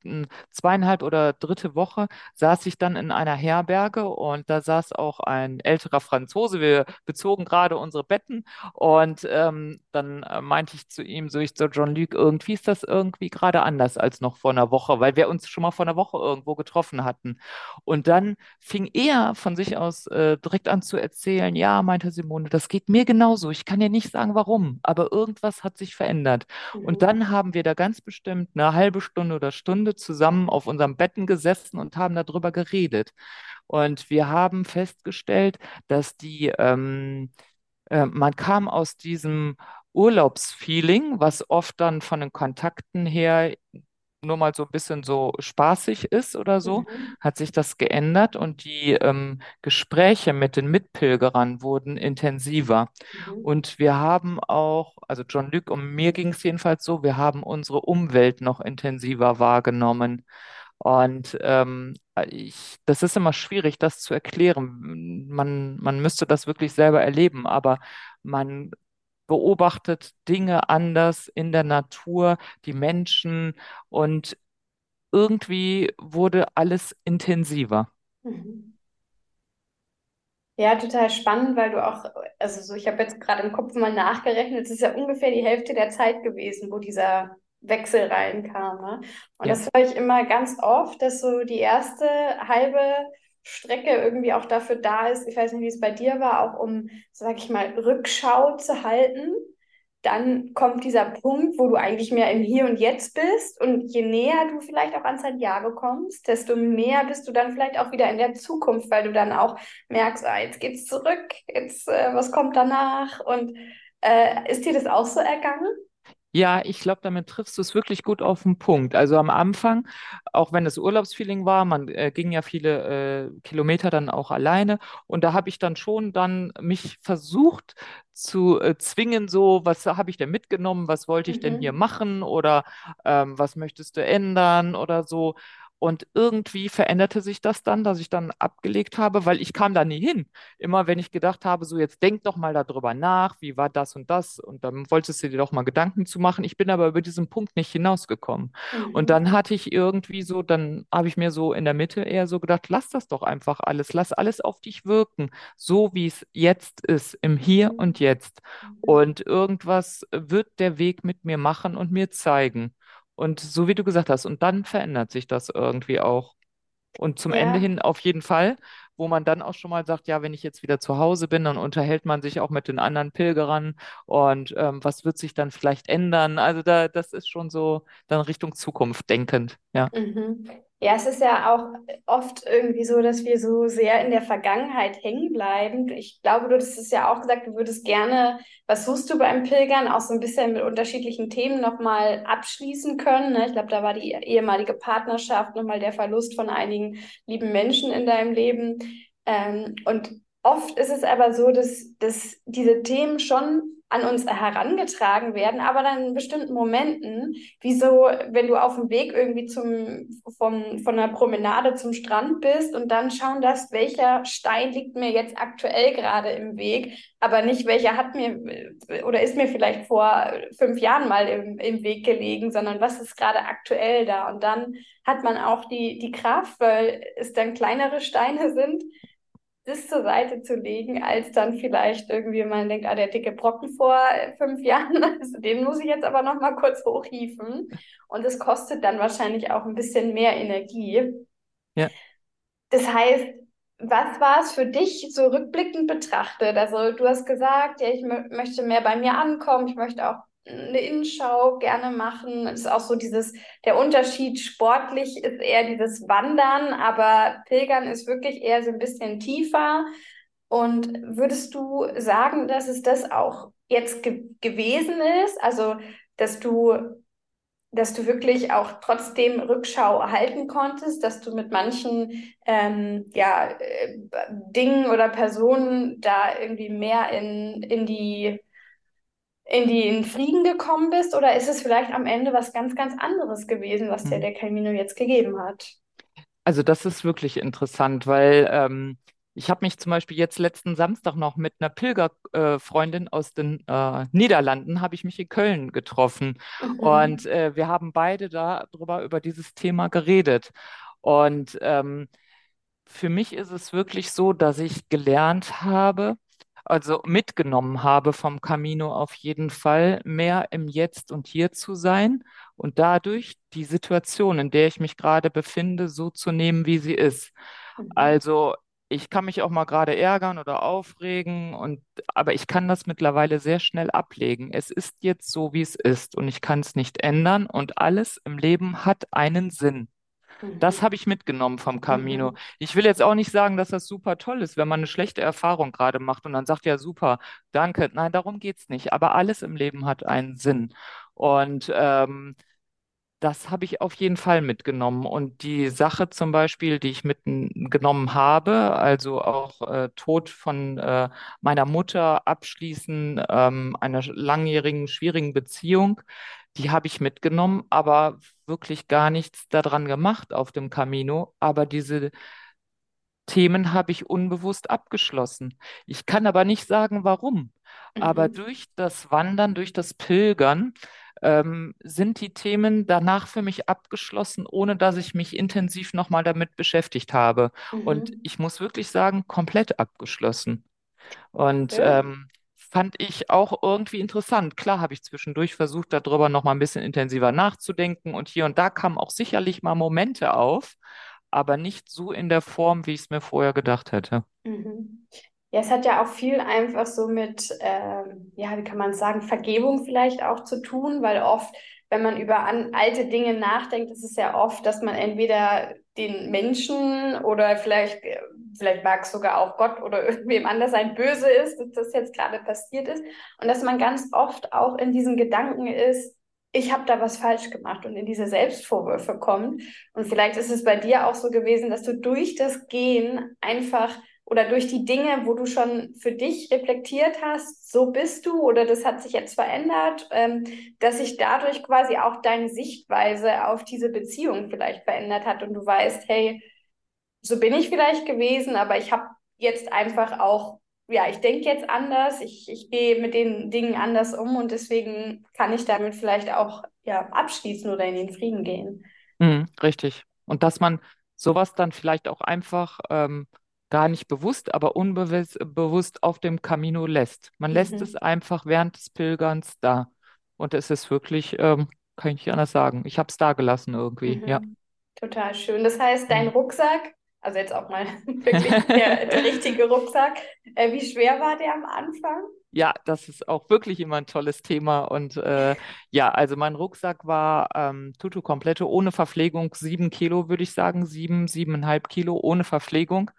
zweieinhalb oder dritte Woche saß ich dann in einer Herberge und da saß auch ein älterer Franzose. Wir bezogen gerade unsere Betten und ähm, dann äh, meinte ich zu ihm, so ich so, John-Luc, irgendwie ist das irgendwie gerade anders als noch vor einer Woche, weil wir uns schon mal vor einer Woche irgendwo getroffen hatten. Und dann fing er von sich aus äh, direkt an zu erzählen, ja, meinte Simone, das geht mir genauso. Ich kann dir nicht sagen, warum, aber irgendwas hat sich verändert. Und Mhm. dann haben wir da ganz bestimmt eine halbe Stunde oder Stunde zusammen auf unserem Betten gesessen und haben darüber geredet. Und wir haben festgestellt, dass die ähm, äh, man kam aus diesem Urlaubsfeeling, was oft dann von den Kontakten her nur mal so ein bisschen so spaßig ist oder so, Mhm. hat sich das geändert und die ähm, Gespräche mit den Mitpilgerern wurden intensiver. Mhm. Und wir haben auch, also John Luc und mir ging es jedenfalls so, wir haben unsere Umwelt noch intensiver wahrgenommen. Und ähm, ich, das ist immer schwierig, das zu erklären. Man, man müsste das wirklich selber erleben, aber man beobachtet Dinge anders in der Natur, die Menschen und irgendwie wurde alles intensiver. Mhm. Ja, total spannend, weil du auch, also so, ich habe jetzt gerade im Kopf mal nachgerechnet, es ist ja ungefähr die Hälfte der Zeit gewesen, wo dieser Wechsel reinkam, ne? Und Ja, das höre ich immer ganz oft, dass so die erste halbe Strecke irgendwie auch dafür da ist, ich weiß nicht, wie es bei dir war, auch um, sag ich mal, Rückschau zu halten dann kommt dieser Punkt, wo du eigentlich mehr im Hier und Jetzt bist. Und je näher du vielleicht auch an Santiago kommst, desto mehr bist du dann vielleicht auch wieder in der Zukunft, weil du dann auch merkst, ah, jetzt geht's zurück, jetzt, äh, was kommt danach? Und äh, ist dir das auch so ergangen? Ja, ich glaube, damit triffst du es wirklich gut auf den Punkt. Also am Anfang, auch wenn es Urlaubsfeeling war, man äh, ging ja viele äh, Kilometer dann auch alleine und da habe ich dann schon dann mich versucht zu äh, zwingen, so, was habe ich denn mitgenommen, was wollte ich denn hier Mhm. machen oder ähm, was möchtest du ändern oder so. Und irgendwie veränderte sich das dann, dass ich dann abgelegt habe, weil ich kam da nie hin. Immer wenn ich gedacht habe, so jetzt denk doch mal darüber nach, wie war das und das und dann wolltest du dir doch mal Gedanken zu machen. Ich bin aber über diesen Punkt nicht hinausgekommen. Und Mhm. dann hatte ich irgendwie so, dann habe ich mir so in der Mitte eher so gedacht, lass das doch einfach alles, lass alles auf dich wirken, so wie es jetzt ist, im Hier und Mhm. Jetzt. Und irgendwas wird der Weg mit mir machen und mir zeigen. Und so wie du gesagt hast, und dann verändert sich das irgendwie auch. Und zum Ende Ja. hin auf jeden Fall, wo man dann auch schon mal sagt, ja, wenn ich jetzt wieder zu Hause bin, dann unterhält man sich auch mit den anderen Pilgerern und ähm, was wird sich dann vielleicht ändern? Also da, das ist schon so dann Richtung Zukunft denkend, ja. Mhm. Ja, es ist ja auch oft irgendwie so, dass wir so sehr in der Vergangenheit hängen bleiben. Ich glaube, du hast es ja auch gesagt, du würdest gerne, was suchst du beim Pilgern, auch so ein bisschen mit unterschiedlichen Themen nochmal abschließen können. Ne? Ich glaube, da war die ehemalige Partnerschaft, nochmal der Verlust von einigen lieben Menschen in deinem Leben. Ähm, und oft ist es aber so, dass, dass diese Themen schon an uns herangetragen werden, aber dann in bestimmten Momenten, wie so, wenn du auf dem Weg irgendwie zum, vom, von einer Promenade zum Strand bist und dann schauen darfst, welcher Stein liegt mir jetzt aktuell gerade im Weg, aber nicht welcher hat mir oder ist mir vielleicht vor fünf Jahren mal im, im Weg gelegen, sondern was ist gerade aktuell da. Und dann hat man auch die, die Kraft, weil es dann kleinere Steine sind, das zur Seite zu legen, als dann vielleicht irgendwie man denkt, ah, der dicke Brocken vor fünf Jahren, also den muss ich jetzt aber noch mal kurz hochhieven. Und es kostet dann wahrscheinlich auch ein bisschen mehr Energie. Ja. Das heißt, was war es für dich so rückblickend betrachtet? Also du hast gesagt, ja, ich möchte mehr bei mir ankommen, ich möchte auch eine Innenschau gerne machen. Es ist auch so dieses, der Unterschied sportlich ist eher dieses Wandern, aber Pilgern ist wirklich eher so ein bisschen tiefer. Und würdest du sagen, dass es das auch jetzt ge gewesen ist? Also, dass du, dass du wirklich auch trotzdem Rückschau halten konntest, dass du mit manchen ähm, ja, äh, Dingen oder Personen da irgendwie mehr in, in die in den Frieden gekommen bist oder ist es vielleicht am Ende was ganz, ganz anderes gewesen, was dir Hm. der Camino jetzt gegeben hat? Also das ist wirklich interessant, weil ähm, ich habe mich zum Beispiel jetzt letzten Samstag noch mit einer Pilgerfreundin aus den äh, Niederlanden, habe ich mich in Köln getroffen. Und Mhm. äh, wir haben beide darüber über dieses Thema geredet. Und ähm, für mich ist es wirklich so, dass ich gelernt habe, also mitgenommen habe vom Camino auf jeden Fall, mehr im Jetzt und Hier zu sein und dadurch die Situation, in der ich mich gerade befinde, so zu nehmen, wie sie ist. Mhm. Also ich kann mich auch mal gerade ärgern oder aufregen und aber ich kann das mittlerweile sehr schnell ablegen. Es ist jetzt so, wie es ist und ich kann es nicht ändern und alles im Leben hat einen Sinn. Das habe Mhm. ich mitgenommen vom Camino. Mhm. Ich will jetzt auch nicht sagen, dass das super toll ist, wenn man eine schlechte Erfahrung gerade macht und dann sagt, ja, super, danke. Nein, darum geht's nicht. Aber alles im Leben hat einen Sinn. Und ähm, das habe ich auf jeden Fall mitgenommen. Und die Sache zum Beispiel, die ich mitgenommen habe, also auch äh, Tod von äh, meiner Mutter, Abschließen ähm, einer langjährigen, schwierigen Beziehung, die habe ich mitgenommen, aber wirklich gar nichts daran gemacht auf dem Camino. Aber diese Themen habe ich unbewusst abgeschlossen. Ich kann aber nicht sagen, warum. Aber Mhm. durch das Wandern, durch das Pilgern, ähm, sind die Themen danach für mich abgeschlossen, ohne dass ich mich intensiv nochmal damit beschäftigt habe. Und Mhm. ich muss wirklich sagen, komplett abgeschlossen. Und Schön. ähm, fand ich auch irgendwie interessant. Klar habe ich zwischendurch versucht, darüber nochmal ein bisschen intensiver nachzudenken. Und hier und da kamen auch sicherlich mal Momente auf, aber nicht so in der Form, wie ich es mir vorher gedacht hätte. Mhm. Ja, es hat ja auch viel einfach so mit, ähm, ja, wie kann man sagen, Vergebung vielleicht auch zu tun, weil oft, wenn man über an, alte Dinge nachdenkt, ist es ja oft, dass man entweder den Menschen oder vielleicht, äh, vielleicht mag es sogar auch Gott oder irgendwem anders ein Böse ist, dass das jetzt gerade passiert ist und dass man ganz oft auch in diesen Gedanken ist, ich habe da was falsch gemacht und in diese Selbstvorwürfe kommt. Und vielleicht ist es bei dir auch so gewesen, dass du durch das Gehen einfach oder durch die Dinge, wo du schon für dich reflektiert hast, so bist du oder das hat sich jetzt verändert, ähm, dass sich dadurch quasi auch deine Sichtweise auf diese Beziehung vielleicht verändert hat und du weißt, hey, so bin ich vielleicht gewesen, aber ich habe jetzt einfach auch, ja, ich denke jetzt anders, ich, ich gehe mit den Dingen anders um und deswegen kann ich damit vielleicht auch ja, abschließen oder in den Frieden gehen. Mhm, richtig. Und dass man sowas dann vielleicht auch einfach ähm, gar nicht bewusst, aber unbewusst bewusst auf dem Camino lässt. Man lässt es Mhm. einfach während des Pilgerns da. Und es ist wirklich, ähm, kann ich nicht anders sagen. Ich habe es da gelassen irgendwie, ja. Mhm. Total schön. Das heißt, dein Mhm. Rucksack Also jetzt auch mal wirklich der, der richtige Rucksack. Äh, wie schwer war der am Anfang? Ja, das ist auch wirklich immer ein tolles Thema. Und äh, ja, also mein Rucksack war ähm, Tutu Komplette ohne Verpflegung, sieben Kilo, würde ich sagen, sieben, siebeneinhalb Kilo ohne Verpflegung.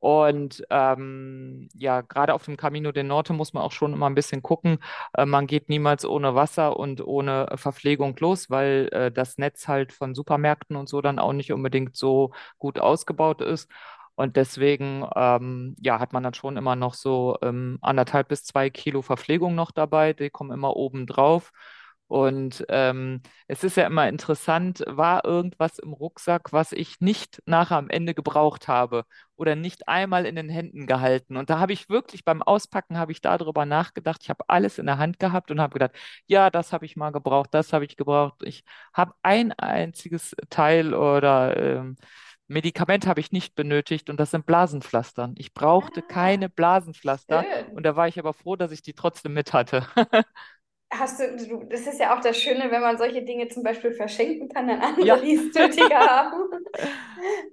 Und ähm, ja, gerade auf dem Camino del Norte muss man auch schon immer ein bisschen gucken. Äh, man geht niemals ohne Wasser und ohne äh, Verpflegung los, weil äh, das Netz halt von Supermärkten und so dann auch nicht unbedingt so gut ausgebaut ist. Und deswegen, ähm, ja, hat man dann schon immer noch so ähm, anderthalb bis zwei Kilo Verpflegung noch dabei. Die kommen immer oben drauf. Und ähm, es ist ja immer interessant, war irgendwas im Rucksack, was ich nicht nachher am Ende gebraucht habe oder nicht einmal in den Händen gehalten. Und da habe ich wirklich beim Auspacken habe ich darüber nachgedacht. Ich habe alles in der Hand gehabt und habe gedacht, ja, das habe ich mal gebraucht, das habe ich gebraucht. Ich habe ein einziges Teil oder ähm, Medikament habe ich nicht benötigt und das sind Blasenpflastern. Ich brauchte Ah, keine Blasenpflaster und schön. da war ich aber froh, dass ich die trotzdem mit hatte. Hast du, du, das ist ja auch das Schöne, wenn man solche Dinge zum Beispiel verschenken kann an andere, Ja, die es nötiger haben.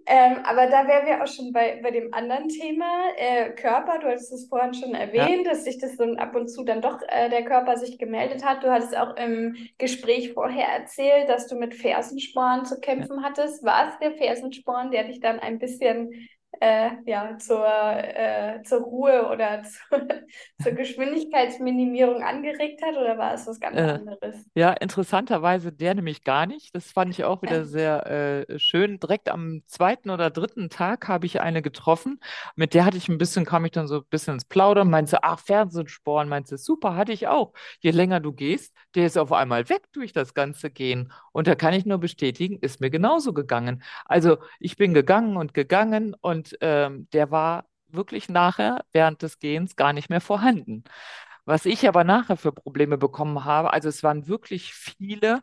Ähm, aber da wären wir auch schon bei, bei dem anderen Thema, äh, Körper. Du hattest es vorhin schon ja, erwähnt, dass sich das so ab und zu dann doch äh, der Körper sich gemeldet hat. Du hattest auch im Gespräch vorher erzählt, dass du mit Fersensporn zu ja. kämpfen hattest. War es der Fersensporn, der dich dann ein bisschen äh, ja, zur, äh, zur Ruhe oder zur, zur Geschwindigkeitsminimierung angeregt hat, oder war es was ganz Äh, anderes? Ja, interessanterweise der nämlich gar nicht. Das fand ich auch wieder sehr äh, schön. Direkt am zweiten oder dritten Tag habe ich eine getroffen. Mit der hatte ich ein bisschen, kam ich dann so ein bisschen ins Plaudern. Meinte, ach, Fernsehsporn. Meinte, super, hatte ich auch. Je länger du gehst, der ist auf einmal weg durch das ganze Gehen. Und da kann ich nur bestätigen, ist mir genauso gegangen. Also ich bin gegangen und gegangen und ähm, der war wirklich nachher während des Gehens gar nicht mehr vorhanden. Was ich aber nachher für Probleme bekommen habe, also es waren wirklich viele,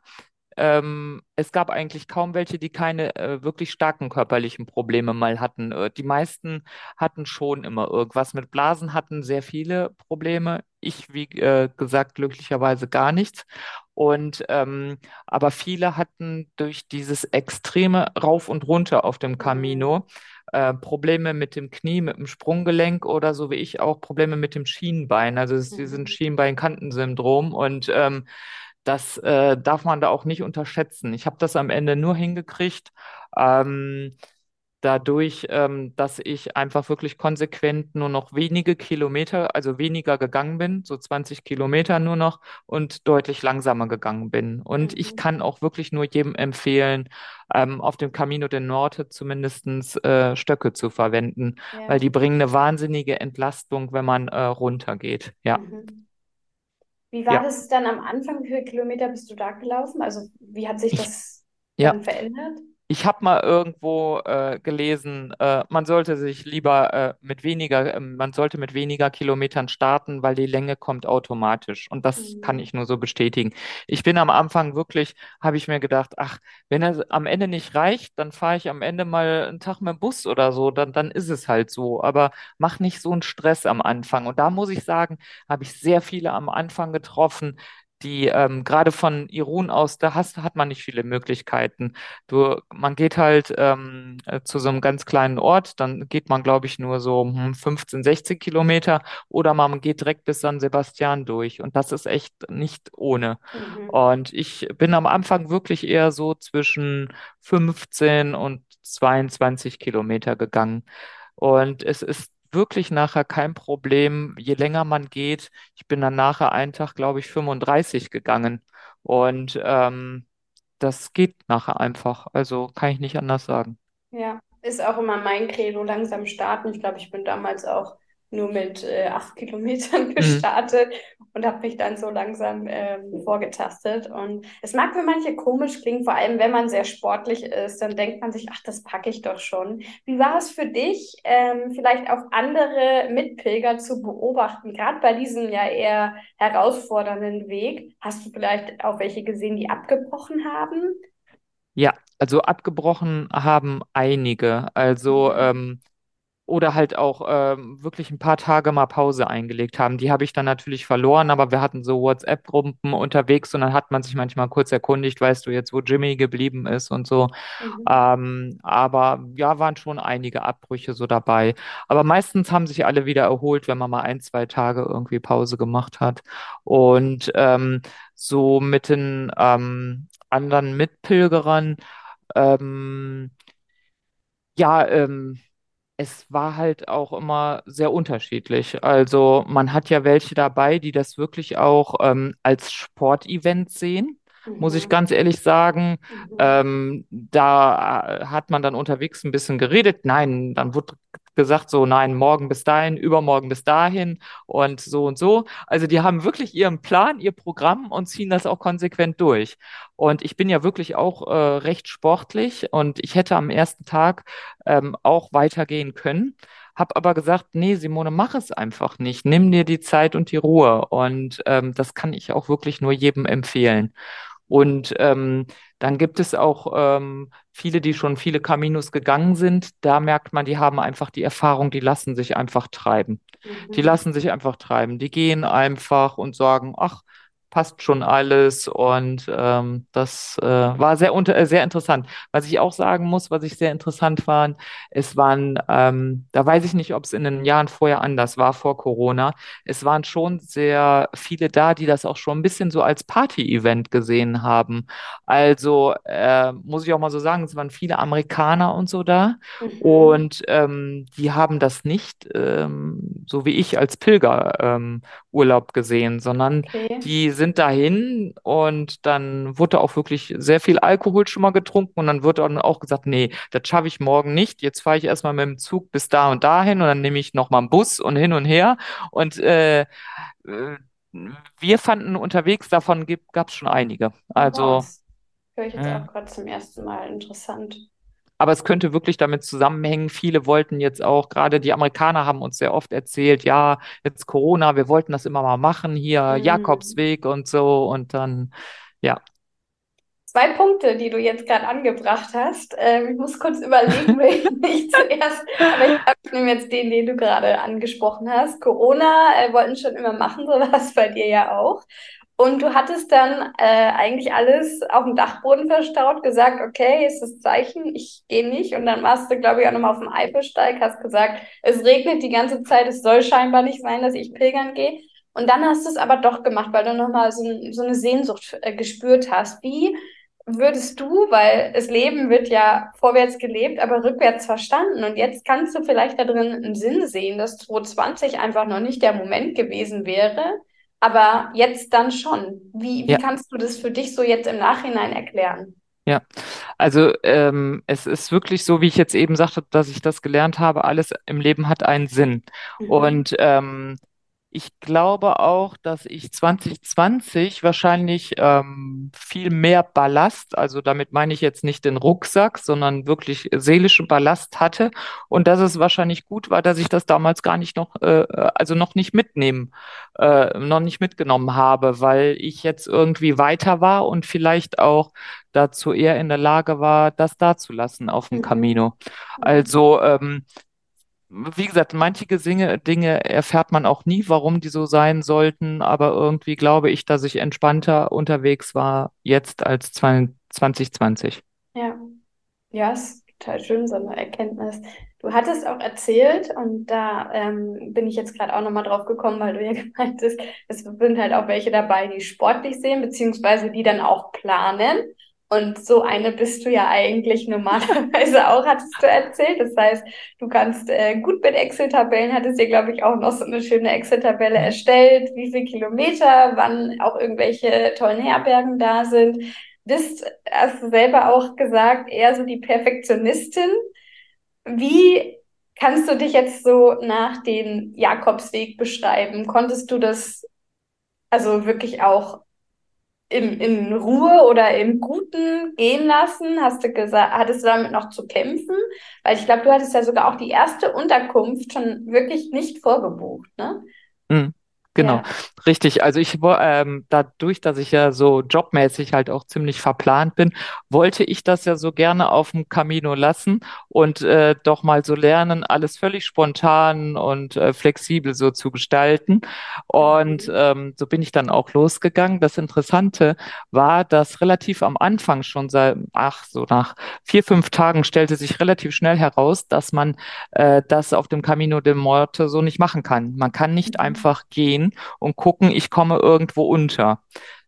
ähm, es gab eigentlich kaum welche, die keine äh, wirklich starken körperlichen Probleme mal hatten. Äh, die meisten hatten schon immer irgendwas. Mit Blasen hatten sehr viele Probleme. Ich, wie äh, gesagt, glücklicherweise gar nichts. Und ähm, aber viele hatten durch dieses extreme Rauf und Runter auf dem Camino äh, Probleme mit dem Knie, mit dem Sprunggelenk oder so wie ich auch Probleme mit dem Schienbein. Also es ist mhm. Schienbein-Kantensyndrom und ähm, das äh, darf man da auch nicht unterschätzen. Ich habe das am Ende nur hingekriegt, ähm, dadurch, ähm, dass ich einfach wirklich konsequent nur noch wenige Kilometer, also weniger gegangen bin, so 20 Kilometer nur noch und deutlich langsamer gegangen bin. Und ich Mhm. kann auch wirklich nur jedem empfehlen, ähm, auf dem Camino del Norte zumindestens äh, Stöcke zu verwenden, weil Ja. die bringen eine wahnsinnige Entlastung, wenn man äh, runtergeht. Ja, Mhm. Wie war ja. das dann am Anfang? Wie viele Kilometer bist du da gelaufen? Also, wie hat sich Ich, das ja. dann verändert? Ich habe mal irgendwo äh, gelesen, äh, man sollte sich lieber äh, mit weniger, ähm, man sollte mit weniger Kilometern starten, weil die Länge kommt automatisch. Und das kann Mhm. ich nur so bestätigen. Ich bin am Anfang wirklich, habe ich mir gedacht, ach, wenn es am Ende nicht reicht, dann fahre ich am Ende mal einen Tag mit dem Bus oder so, dann, dann ist es halt so. Aber mach nicht so einen Stress am Anfang. Und da muss ich sagen, habe ich sehr viele am Anfang getroffen. Die ähm, gerade von Irun aus, da hast, hat man nicht viele Möglichkeiten. Du, man geht halt ähm, äh, zu so einem ganz kleinen Ort, dann geht man, glaube ich, nur so hm, 15, 16 Kilometer oder man geht direkt bis San Sebastian durch und das ist echt nicht ohne. Mhm. Und ich bin am Anfang wirklich eher so zwischen 15 und 22 Kilometer gegangen. Und es ist wirklich nachher kein Problem, je länger man geht. Ich bin dann nachher einen Tag, glaube ich, 35 gegangen. Und ähm, das geht nachher einfach. Also kann ich nicht anders sagen. Ja, ist auch immer mein Credo, langsam starten. Ich glaube, ich bin damals auch nur mit äh, acht Kilometern Mhm. gestartet und habe mich dann so langsam ähm, vorgetastet. Und es mag für manche komisch klingen, vor allem wenn man sehr sportlich ist, dann denkt man sich, ach, das packe ich doch schon. Wie war es für dich, ähm, vielleicht auch andere Mitpilger zu beobachten, gerade bei diesem ja eher herausfordernden Weg? Hast du vielleicht auch welche gesehen, die abgebrochen haben? Ja, also abgebrochen haben einige. Also Mhm. ähm, oder halt auch ähm, wirklich ein paar Tage mal Pause eingelegt haben. Die habe ich dann natürlich verloren, aber wir hatten so WhatsApp-Gruppen unterwegs und dann hat man sich manchmal kurz erkundigt, weißt du jetzt, wo Jimmy geblieben ist und so. Mhm. Ähm, aber ja, waren schon einige Abbrüche so dabei. Aber meistens haben sich alle wieder erholt, wenn man mal ein, zwei Tage irgendwie Pause gemacht hat. Und ähm, so mit den ähm, anderen Mitpilgerern, ähm, ja, ähm, es war halt auch immer sehr unterschiedlich. Also man hat ja welche dabei, die das wirklich auch ähm, als Sportevent sehen, muss ich Mhm. ganz ehrlich sagen. Mhm. Ähm, da äh, hat man dann unterwegs ein bisschen geredet. Nein, dann wurde gesagt so, nein, morgen bis dahin, übermorgen bis dahin und so und so. Also die haben wirklich ihren Plan, ihr Programm und ziehen das auch konsequent durch. Und ich bin ja wirklich auch äh, recht sportlich und ich hätte am ersten Tag ähm, auch weitergehen können. Hab aber gesagt, nee, Simone, mach es einfach nicht. Nimm dir die Zeit und die Ruhe. Und ähm, das kann ich auch wirklich nur jedem empfehlen. Und ähm, dann gibt es auch ähm, viele, die schon viele Caminos gegangen sind. Da merkt man, die haben einfach die Erfahrung, die lassen sich einfach treiben. Die Mhm. lassen sich einfach treiben. Die gehen einfach und sagen, ach, passt schon alles. Und ähm, das äh, war sehr, unter, äh, sehr interessant. Was ich auch sagen muss, was ich sehr interessant fand, es waren, ähm, da weiß ich nicht, ob es in den Jahren vorher anders war, vor Corona. Es waren schon sehr viele da, die das auch schon ein bisschen so als Party-Event gesehen haben. Also äh, muss ich auch mal so sagen, es waren viele Amerikaner und so da. Mhm. Und ähm, die haben das nicht, ähm, so wie ich, als Pilgerurlaub ähm, Urlaub gesehen, sondern Okay. die sind dahin und dann wurde auch wirklich sehr viel Alkohol schon mal getrunken und dann wird dann auch gesagt, nee, das schaffe ich morgen nicht. Jetzt fahre ich erstmal mit dem Zug bis da und dahin und dann nehme ich noch mal einen Bus und hin und her. Und äh, wir fanden unterwegs, davon gab es schon einige. Also, das höre ich jetzt äh, auch gerade zum ersten Mal. Interessant. Aber es könnte wirklich damit zusammenhängen, viele wollten jetzt auch, gerade die Amerikaner haben uns sehr oft erzählt, ja, jetzt Corona, wir wollten das immer mal machen, hier Mhm. Jakobsweg und so und dann, ja. Zwei Punkte, die du jetzt gerade angebracht hast. Ähm, ich muss kurz überlegen, welchen ich zuerst, aber ich nehme jetzt den, den du gerade angesprochen hast. Corona äh, wollten schon immer machen, so war es bei dir ja auch. Und du hattest dann äh, eigentlich alles auf dem Dachboden verstaut, gesagt, okay, ist das Zeichen, ich gehe nicht. Und dann warst du, glaube ich, auch nochmal auf dem Eifelsteig, hast gesagt, es regnet die ganze Zeit, es soll scheinbar nicht sein, dass ich pilgern gehe. Und dann hast du es aber doch gemacht, weil du nochmal so, so eine Sehnsucht äh, gespürt hast. Wie würdest du, weil das Leben wird ja vorwärts gelebt, aber rückwärts verstanden. Und jetzt kannst du vielleicht da drin einen Sinn sehen, dass 2020 einfach noch nicht der Moment gewesen wäre, aber jetzt dann schon. Wie, wie Ja, kannst du das für dich so jetzt im Nachhinein erklären? ja. Also ähm, es ist wirklich so, wie ich jetzt eben sagte, dass ich das gelernt habe, alles im Leben hat einen Sinn. Mhm. Und ähm, Ich glaube auch, dass ich 2020 wahrscheinlich ähm, viel mehr Ballast, also damit meine ich jetzt nicht den Rucksack, sondern wirklich seelischen Ballast hatte und dass es wahrscheinlich gut war, dass ich das damals gar nicht noch, äh, also noch nicht mitnehmen, äh, noch nicht mitgenommen habe, weil ich jetzt irgendwie weiter war und vielleicht auch dazu eher in der Lage war, das dazulassen auf dem Mhm. Camino. Also ähm, wie gesagt, manche Dinge, Dinge erfährt man auch nie, warum die so sein sollten, aber irgendwie glaube ich, dass ich entspannter unterwegs war jetzt als 2020. Ja. Ja, ist total schön, so eine Erkenntnis. Du hattest auch erzählt, und da ähm, bin ich jetzt gerade auch nochmal drauf gekommen, weil du ja gemeint hast, es sind halt auch welche dabei, die sportlich sehen, beziehungsweise die dann auch planen. Und so eine bist du ja eigentlich normalerweise auch, hattest du erzählt. Das heißt, du kannst äh, gut mit Excel-Tabellen, hattest dir, glaube ich, auch noch so eine schöne Excel-Tabelle erstellt, wie viele Kilometer, wann auch irgendwelche tollen Herbergen da sind bist, hast du selber auch gesagt, eher so die Perfektionistin. Wie kannst du dich jetzt so nach dem Jakobsweg beschreiben? Konntest du das also wirklich auch in, in Ruhe oder im Guten gehen lassen? Hast du gesagt, hattest du damit noch zu kämpfen? Weil ich glaube, du hattest ja sogar auch die erste Unterkunft schon wirklich nicht vorgebucht, ne? Mhm. Genau, Ja. richtig. Also ich ähm, dadurch, dass ich ja so jobmäßig halt auch ziemlich verplant bin, wollte ich das ja so gerne auf dem Camino lassen und äh, doch mal so lernen, alles völlig spontan und äh, flexibel so zu gestalten. Und Mhm. ähm, so bin ich dann auch losgegangen. Das Interessante war, dass relativ am Anfang schon seit, ach, so nach vier, fünf Tagen stellte sich relativ schnell heraus, dass man äh, das auf dem Camino de Morte so nicht machen kann. Man kann nicht Mhm. einfach gehen und gucken, ich komme irgendwo unter.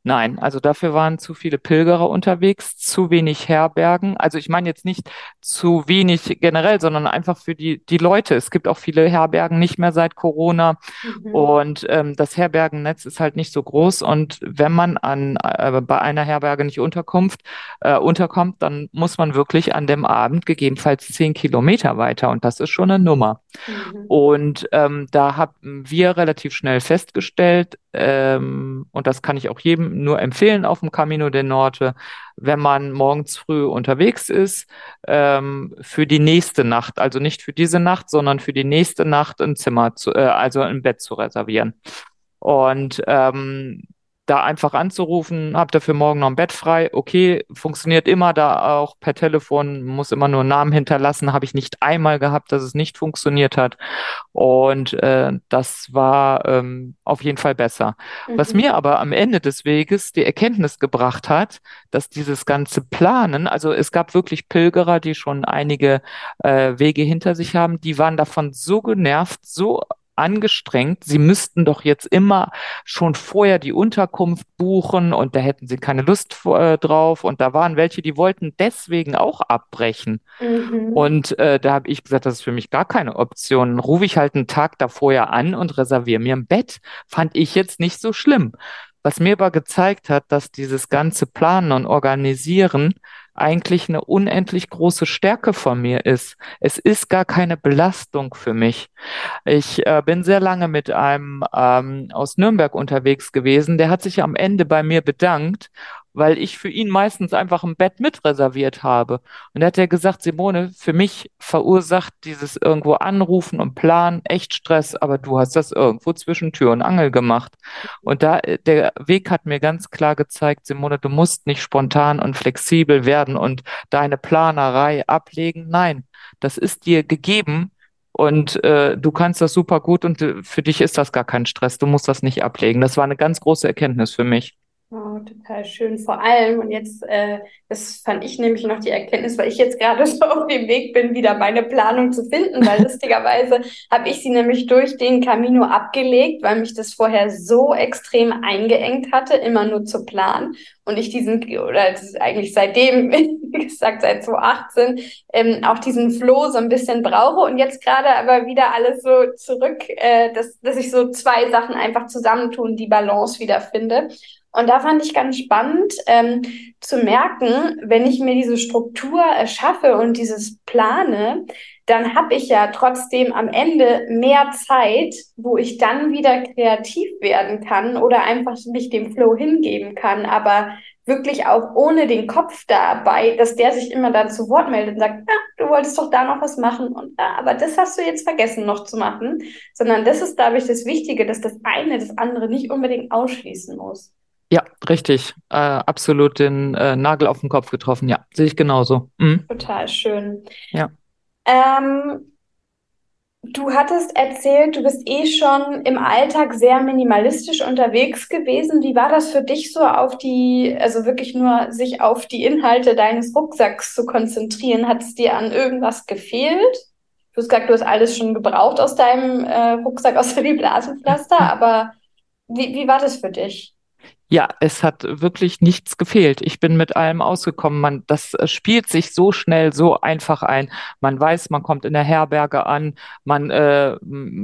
Nein, also dafür waren zu viele Pilgerer unterwegs, zu wenig Herbergen. Also ich meine jetzt nicht zu wenig generell, sondern einfach für die, die Leute. Es gibt auch viele Herbergen nicht mehr seit Corona. Mhm. Und ähm, das Herbergennetz ist halt nicht so groß. Und wenn man an, äh, bei einer Herberge nicht unterkommt, äh, unterkommt, dann muss man wirklich an dem Abend gegebenenfalls zehn Kilometer weiter. Und das ist schon eine Nummer. Mhm. Und ähm, da haben wir relativ schnell festgestellt, ähm, und das kann ich auch jedem nur empfehlen auf dem Camino del Norte, wenn man morgens früh unterwegs ist, ähm, für die nächste Nacht, also nicht für diese Nacht, sondern für die nächste Nacht ein Zimmer zu, äh, also ein Bett zu reservieren. Und ähm, da einfach anzurufen, habt ihr für morgen noch ein Bett frei? Okay, funktioniert immer da auch per Telefon, muss immer nur einen Namen hinterlassen. Habe ich nicht einmal gehabt, dass es nicht funktioniert hat. Und äh, das war ähm, auf jeden Fall besser. Was Mhm. mir aber am Ende des Weges die Erkenntnis gebracht hat, dass dieses ganze Planen, also es gab wirklich Pilgerer, die schon einige äh, Wege hinter sich haben, die waren davon so genervt, so angestrengt, sie müssten doch jetzt immer schon vorher die Unterkunft buchen und da hätten sie keine Lust äh, drauf und da waren welche, die wollten deswegen auch abbrechen. Mhm. Und äh, da habe ich gesagt, das ist für mich gar keine Option. Rufe ich halt einen Tag davor ja an und reserviere mir ein Bett. Fand ich jetzt nicht so schlimm. Was mir aber gezeigt hat, dass dieses ganze Planen und Organisieren eigentlich eine unendlich große Stärke von mir ist. Es ist gar keine Belastung für mich. Ich äh, bin sehr lange mit einem ähm, aus Nürnberg unterwegs gewesen. Der hat sich am Ende bei mir bedankt, weil ich für ihn meistens einfach ein Bett mit reserviert habe. Und da hat er gesagt, Simone, für mich verursacht dieses irgendwo anrufen und planen echt Stress, aber du hast das irgendwo zwischen Tür und Angel gemacht. Und da, äh, der Weg hat mir ganz klar gezeigt, Simone, du musst nicht spontan und flexibel werden und deine Planerei ablegen. Nein, das ist dir gegeben und äh, du kannst das super gut und äh, für dich ist das gar kein Stress. Du musst das nicht ablegen. Das war eine ganz große Erkenntnis für mich. Total schön. Vor allem, und jetzt, äh, das fand ich nämlich noch die Erkenntnis, weil ich jetzt gerade so auf dem Weg bin, wieder meine Planung zu finden, weil lustigerweise habe ich sie nämlich durch den Camino abgelegt, weil mich das vorher so extrem eingeengt hatte, immer nur zu planen. Und ich diesen, oder eigentlich seitdem, wie gesagt, seit 2018, ähm, auch diesen Flow so ein bisschen brauche. Und jetzt gerade aber wieder alles so zurück, äh, dass, dass ich so zwei Sachen einfach zusammentun, die Balance wieder finde. Und da fand ich ganz spannend ähm, zu merken, wenn ich mir diese Struktur erschaffe und dieses plane, dann habe ich ja trotzdem am Ende mehr Zeit, wo ich dann wieder kreativ werden kann oder einfach mich dem Flow hingeben kann, aber wirklich auch ohne den Kopf dabei, dass der sich immer dann zu Wort meldet und sagt, ja, du wolltest doch da noch was machen und ja, aber das hast du jetzt vergessen noch zu machen, sondern das ist, glaube ich, das Wichtige, dass das eine das andere nicht unbedingt ausschließen muss. Ja, richtig. Äh, absolut den äh, Nagel auf den Kopf getroffen. Ja, sehe ich genauso. Mhm. Total schön. Ja. Ähm, du hattest erzählt, du bist eh schon im Alltag sehr minimalistisch unterwegs gewesen. Wie war das für dich so auf die, also wirklich nur sich auf die Inhalte deines Rucksacks zu konzentrieren? Hat es dir an irgendwas gefehlt? Du hast gesagt, du hast alles schon gebraucht aus deinem äh, Rucksack, außer die Blasenpflaster, aber wie, wie war das für dich? Ja, es hat wirklich nichts gefehlt. Ich bin mit allem ausgekommen. Man, das äh, spielt sich so schnell, so einfach ein. Man weiß, man kommt in der Herberge an, man äh,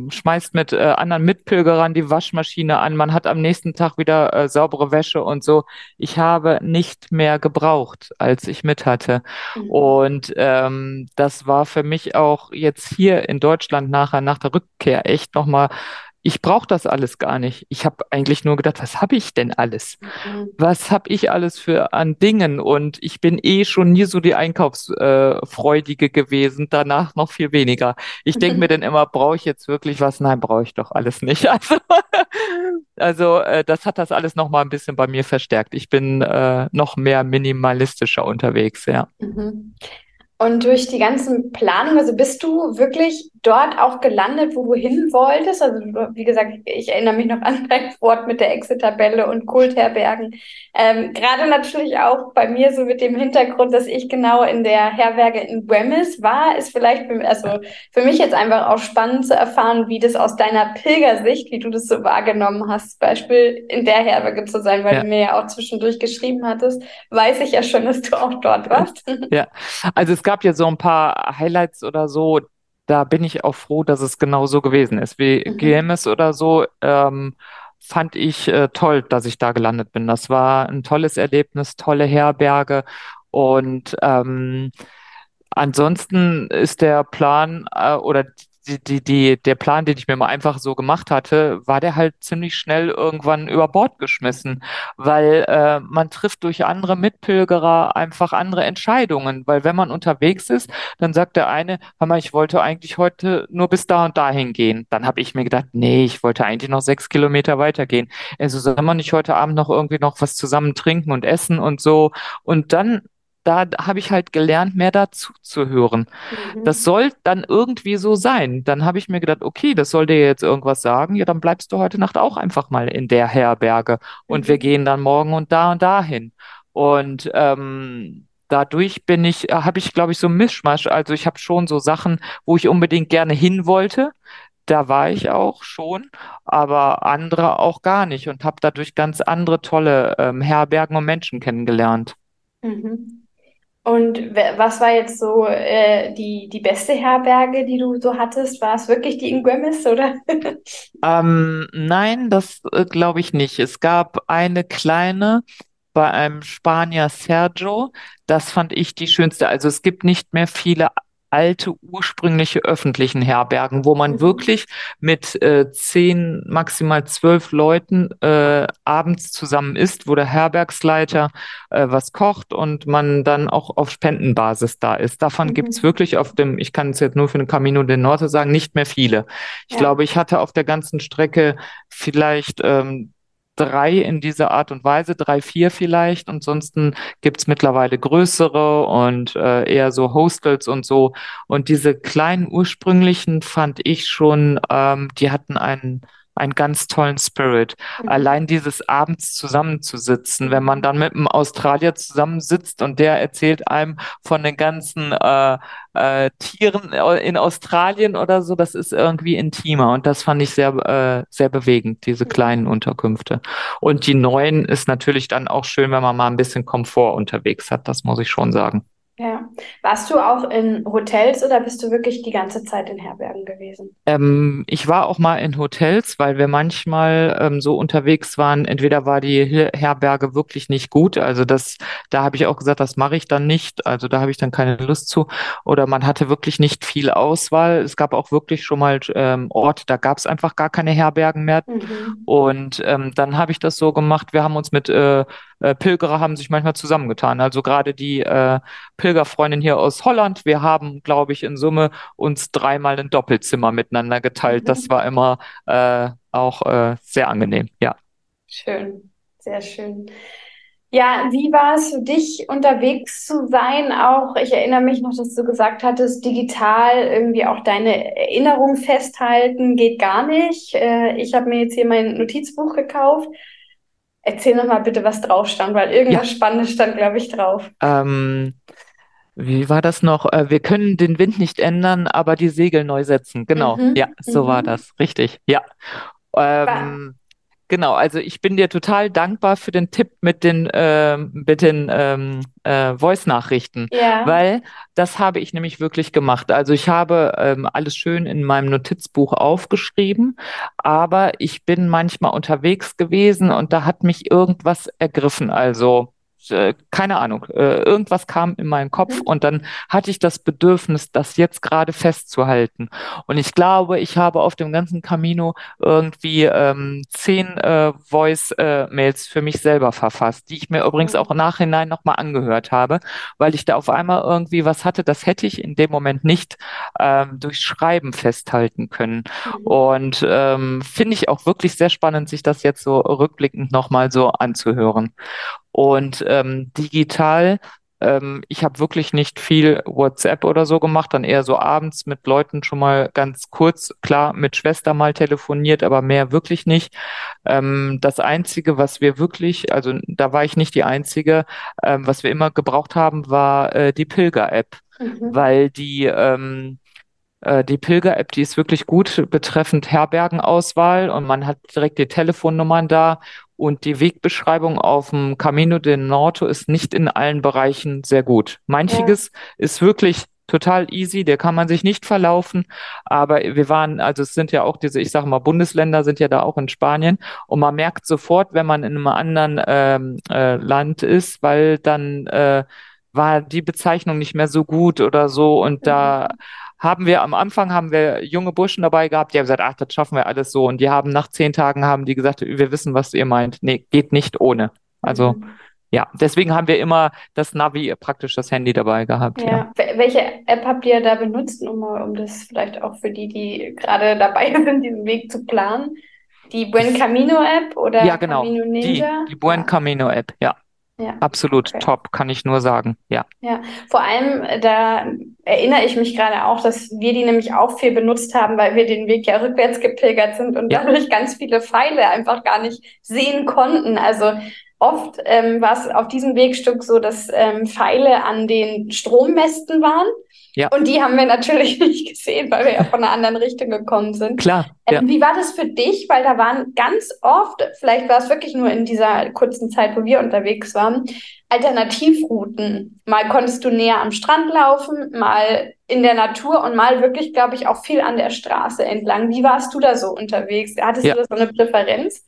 schmeißt mit äh, anderen Mitpilgerern die Waschmaschine an, man hat am nächsten Tag wieder äh, saubere Wäsche und so. Ich habe nicht mehr gebraucht, als ich mit hatte. Mhm. Und ähm, das war für mich auch jetzt hier in Deutschland nachher nach der Rückkehr echt nochmal ich brauche das alles gar nicht. Ich habe eigentlich nur gedacht, was habe ich denn alles? Mhm. Was habe ich alles für an Dingen? Und ich bin eh schon nie so die Einkaufsfreudige gewesen, danach noch viel weniger. Ich denke mir dann immer, brauche ich jetzt wirklich was? Nein, brauche ich doch alles nicht. Also also äh, das hat das alles noch mal ein bisschen bei mir verstärkt. Ich bin äh, noch mehr minimalistischer unterwegs, ja. Mhm. Und durch die ganzen Planungen, also bist du wirklich dort auch gelandet, wo du hin wolltest? Also wie gesagt, ich erinnere mich noch an dein Wort mit der Exit-Tabelle und Kultherbergen. Ähm, Gerade natürlich auch bei mir so mit dem Hintergrund, dass ich genau in der Herberge in Wemmis war, ist vielleicht für, also für mich jetzt einfach auch spannend zu erfahren, wie das aus deiner Pilgersicht, wie du das so wahrgenommen hast, Beispiel in der Herberge zu sein, weil ja. du mir ja auch zwischendurch geschrieben hattest, weiß ich ja schon, dass du auch dort warst. Ja, also es gab gab ja so ein paar Highlights oder so, da bin ich auch froh, dass es genau so gewesen ist. Wie mhm. GMS oder so, ähm, fand ich äh, toll, dass ich da gelandet bin. Das war ein tolles Erlebnis, tolle Herberge und ähm, ansonsten ist der Plan äh, oder die, die, die, der Plan, den ich mir mal einfach so gemacht hatte, war der halt ziemlich schnell irgendwann über Bord geschmissen, weil äh, man trifft durch andere Mitpilgerer einfach andere Entscheidungen, weil wenn man unterwegs ist, dann sagt der eine, hör mal, ich wollte eigentlich heute nur bis da und dahin gehen. Dann habe ich mir gedacht, nee, ich wollte eigentlich noch sechs Kilometer weitergehen. Also soll man nicht heute Abend noch irgendwie noch was zusammen trinken und essen und so. Und dann da habe ich halt gelernt, mehr dazu zu hören. Mhm. Das soll dann irgendwie so sein. Dann habe ich mir gedacht, okay, das soll dir jetzt irgendwas sagen. Ja, dann bleibst du heute Nacht auch einfach mal in der Herberge und mhm. wir gehen dann morgen und da und dahin. Und ähm, dadurch bin ich, äh, habe ich, glaube ich, so ein Mischmasch. Also ich habe schon so Sachen, wo ich unbedingt gerne hin wollte. Da war ich auch schon, aber andere auch gar nicht und habe dadurch ganz andere tolle ähm, Herbergen und Menschen kennengelernt. Mhm. Und was war jetzt so äh, die, die beste Herberge, die du so hattest? War es wirklich die in oder? ähm, nein, das äh, glaube ich nicht. Es gab eine kleine bei einem Spanier Sergio. Das fand ich die schönste. Also es gibt nicht mehr viele alte, ursprüngliche öffentlichen Herbergen, wo man mhm. wirklich mit äh, zehn, maximal zwölf Leuten äh, abends zusammen isst, wo der Herbergsleiter äh, was kocht und man dann auch auf Spendenbasis da ist. Davon mhm. gibt's wirklich auf dem, ich kann es jetzt nur für den Camino del Norte sagen, nicht mehr viele. Ich ja. glaube, ich hatte auf der ganzen Strecke vielleicht ähm, drei in dieser Art und Weise, drei, vier vielleicht. Ansonsten gibt's mittlerweile größere und äh, eher so Hostels und so. Und diese kleinen ursprünglichen fand ich schon, ähm, die hatten einen einen ganz tollen Spirit. Mhm. Allein dieses abends zusammenzusitzen, wenn man dann mit einem Australier zusammensitzt und der erzählt einem von den ganzen äh, äh, Tieren in Australien oder so, das ist irgendwie intimer und das fand ich sehr, äh, sehr bewegend, diese kleinen Unterkünfte. Und die neuen ist natürlich dann auch schön, wenn man mal ein bisschen Komfort unterwegs hat, das muss ich schon sagen. Ja. Warst du auch in Hotels oder bist du wirklich die ganze Zeit in Herbergen gewesen? Ähm, ich war auch mal in Hotels, weil wir manchmal ähm, so unterwegs waren. Entweder war die Herberge wirklich nicht gut, also das, da habe ich auch gesagt, das mache ich dann nicht. Also da habe ich dann keine Lust zu. Oder man hatte wirklich nicht viel Auswahl. Es gab auch wirklich schon mal ähm, Orte, da gab es einfach gar keine Herbergen mehr. Mhm. Und ähm, dann habe ich das so gemacht. Wir haben uns mit äh, äh, Pilgerer haben sich manchmal zusammengetan. Also gerade die äh, Pilgerfreundin hier aus Holland, wir haben, glaube ich, in Summe uns dreimal ein Doppelzimmer miteinander geteilt. Das mhm. war immer äh, auch äh, sehr angenehm, ja. Schön, sehr schön. Ja, wie war es für dich, unterwegs zu sein? Auch, ich erinnere mich noch, dass du gesagt hattest, digital irgendwie auch deine Erinnerung festhalten geht gar nicht. Äh, ich habe mir jetzt hier mein Notizbuch gekauft Erzähl noch mal bitte, was drauf stand, weil irgendwas ja. Spannendes stand, glaube ich, drauf. Ähm, wie war das noch? Äh, wir können den Wind nicht ändern, aber die Segel neu setzen. Genau, mhm. ja, so mhm. war das. Richtig, ja. Ähm, Genau, also ich bin dir total dankbar für den Tipp mit den, äh, mit den ähm, äh, Voice-Nachrichten, ja. weil das habe ich nämlich wirklich gemacht. Also ich habe ähm, alles schön in meinem Notizbuch aufgeschrieben, aber ich bin manchmal unterwegs gewesen und da hat mich irgendwas ergriffen. Also äh, keine Ahnung, äh, irgendwas kam in meinen Kopf Mhm. und dann hatte ich das Bedürfnis, das jetzt gerade festzuhalten. Und ich glaube, ich habe auf dem ganzen Camino irgendwie ähm, zehn äh, Voice-Mails für mich selber verfasst, die ich mir übrigens auch im Nachhinein nochmal angehört habe, weil ich da auf einmal irgendwie was hatte, das hätte ich in dem Moment nicht ähm, durch Schreiben festhalten können. Mhm. Und ähm, finde ich auch wirklich sehr spannend, sich das jetzt so rückblickend nochmal so anzuhören. Und ähm, digital, ähm, ich habe wirklich nicht viel WhatsApp oder so gemacht, dann eher so abends mit Leuten schon mal ganz kurz, klar, mit Schwester mal telefoniert, aber mehr wirklich nicht. Ähm, das Einzige, was wir wirklich, also da war ich nicht die Einzige, ähm, was wir immer gebraucht haben, war äh, die Pilger-App, Mhm. weil die ähm, äh, die Pilger-App, die ist wirklich gut betreffend Herbergenauswahl und man hat direkt die Telefonnummern da und die Wegbeschreibung auf dem Camino del Norte ist nicht in allen Bereichen sehr gut. Ja. Manchiges ist wirklich total easy, der kann man sich nicht verlaufen, aber wir waren, also es sind ja auch diese, ich sage mal, Bundesländer sind ja da auch in Spanien und man merkt sofort, wenn man in einem anderen ähm, äh, Land ist, weil dann äh, war die Bezeichnung nicht mehr so gut oder so und da Mhm. Haben wir am Anfang haben wir junge Burschen dabei gehabt, die haben gesagt, ach, das schaffen wir alles so. Und die haben nach zehn Tagen haben die gesagt, wir wissen, was ihr meint. Nee, geht nicht ohne. Also Mhm. ja, deswegen haben wir immer das Navi, praktisch das Handy dabei gehabt, ja. Ja. Wel- Welche App habt ihr da benutzt, um, um das vielleicht auch für die, die gerade dabei sind, diesen Weg zu planen? Die Buen Camino App oder Ja, genau. Camino Die, Ninja? die Buen Ja, Camino App, ja. Ja, Absolut okay. top, kann ich nur sagen. Ja. Ja, vor allem, äh, da erinnere ich mich gerade auch, dass wir die nämlich auch viel benutzt haben, weil wir den Weg ja rückwärts gepilgert sind und Ja. dadurch ganz viele Pfeile einfach gar nicht sehen konnten. Also oft ähm, war es auf diesem Wegstück so, dass ähm, Pfeile an den Strommästen waren. Ja. Und die haben wir natürlich nicht gesehen, weil wir ja von einer anderen Richtung gekommen sind. Klar, ja. Ähm, wie war das für dich? Weil da waren ganz oft, vielleicht war es wirklich nur in dieser kurzen Zeit, wo wir unterwegs waren, Alternativrouten. Mal konntest du näher am Strand laufen, mal in der Natur und mal wirklich, glaube ich, auch viel an der Straße entlang. Wie warst du da so unterwegs? Hattest Ja. du da so eine Präferenz?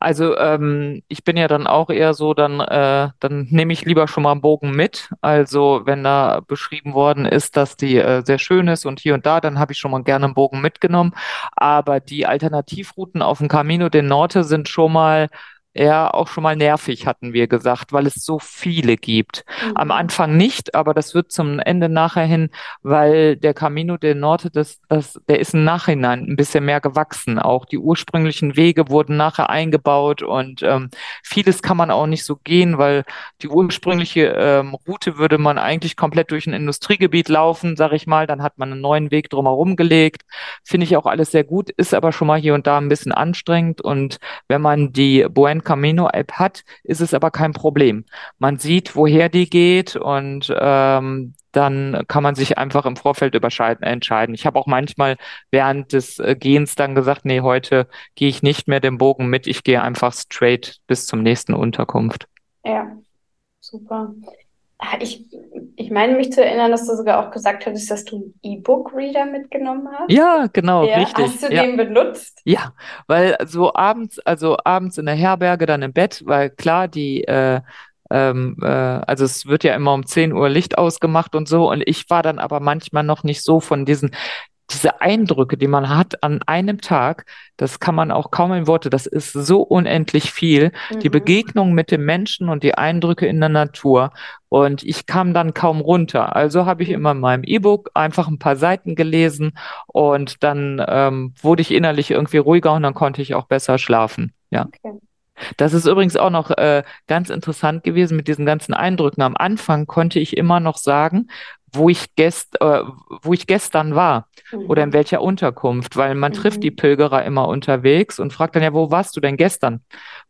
Also ähm, ich bin ja dann auch eher so, dann, äh, dann nehme ich lieber schon mal einen Bogen mit. Also wenn da beschrieben worden ist, dass die äh, sehr schön ist und hier und da, dann habe ich schon mal gerne einen Bogen mitgenommen. Aber die Alternativrouten auf dem Camino del Norte sind schon mal eher auch schon mal nervig, hatten wir gesagt, weil es so viele gibt. Am Mhm. Anfang nicht, aber das wird zum Ende nachher hin, weil der Camino del Norte, das, das, der ist im Nachhinein ein bisschen mehr gewachsen. Auch die ursprünglichen Wege wurden nachher eingebaut und ähm, vieles kann man auch nicht so gehen, weil die ursprüngliche ähm, Route würde man eigentlich komplett durch ein Industriegebiet laufen, sag ich mal. Dann hat man einen neuen Weg drumherum gelegt. Finde ich auch alles sehr gut, ist aber schon mal hier und da ein bisschen anstrengend. Und wenn man die Buen Camino App hat, ist es aber kein Problem. Man sieht, woher die geht und ähm, dann kann man sich einfach im Vorfeld entscheiden. Ich habe auch manchmal während des äh, Gehens dann gesagt, nee, heute gehe ich nicht mehr den Bogen mit, ich gehe einfach straight bis zum nächsten Unterkunft. Ja, super. Ich, ich meine mich zu erinnern, dass du sogar auch gesagt hattest, dass du einen E-Book-Reader mitgenommen hast. Ja, genau, Ja, richtig. hast du Ja. den benutzt? Ja, weil so abends, also abends in der Herberge, dann im Bett, weil klar, die, äh, ähm, äh, also es wird ja immer um 10 Uhr Licht ausgemacht und so, und ich war dann aber manchmal noch nicht so von diesen, diese Eindrücke, die man hat an einem Tag, das kann man auch kaum in Worte, das ist so unendlich viel. Die Mhm. Begegnung mit dem Menschen und die Eindrücke in der Natur. Und ich kam dann kaum runter. Also habe ich immer in meinem E-Book einfach ein paar Seiten gelesen und dann ähm, wurde ich innerlich irgendwie ruhiger und dann konnte ich auch besser schlafen. Ja. Okay. Das ist übrigens auch noch äh, ganz interessant gewesen mit diesen ganzen Eindrücken. Am Anfang konnte ich immer noch sagen, wo ich gest, äh, wo ich gestern war oder in Mhm. welcher Unterkunft, weil man trifft die Mhm. Pilgerer immer unterwegs und fragt dann ja, wo warst du denn gestern?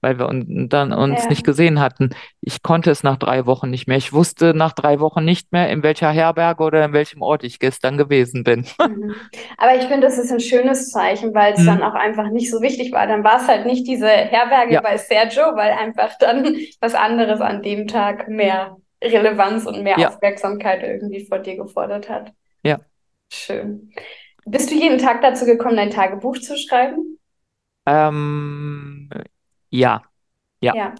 Weil wir un dann uns Ja. nicht gesehen hatten. Ich konnte es nach drei Wochen nicht mehr. Ich wusste nach drei Wochen nicht mehr, in welcher Herberge oder in welchem Ort ich gestern gewesen bin. Mhm. Aber ich finde, das ist ein schönes Zeichen, weil es Mhm. dann auch einfach nicht so wichtig war. Dann war es halt nicht diese Herberge Ja. bei Sergio, weil einfach dann was anderes an dem Tag mehr Relevanz und mehr Ja. Aufmerksamkeit irgendwie vor dir gefordert hat. Ja. Schön. Bist du jeden Tag dazu gekommen, dein Tagebuch zu schreiben? Ähm, ja, ja. Ja.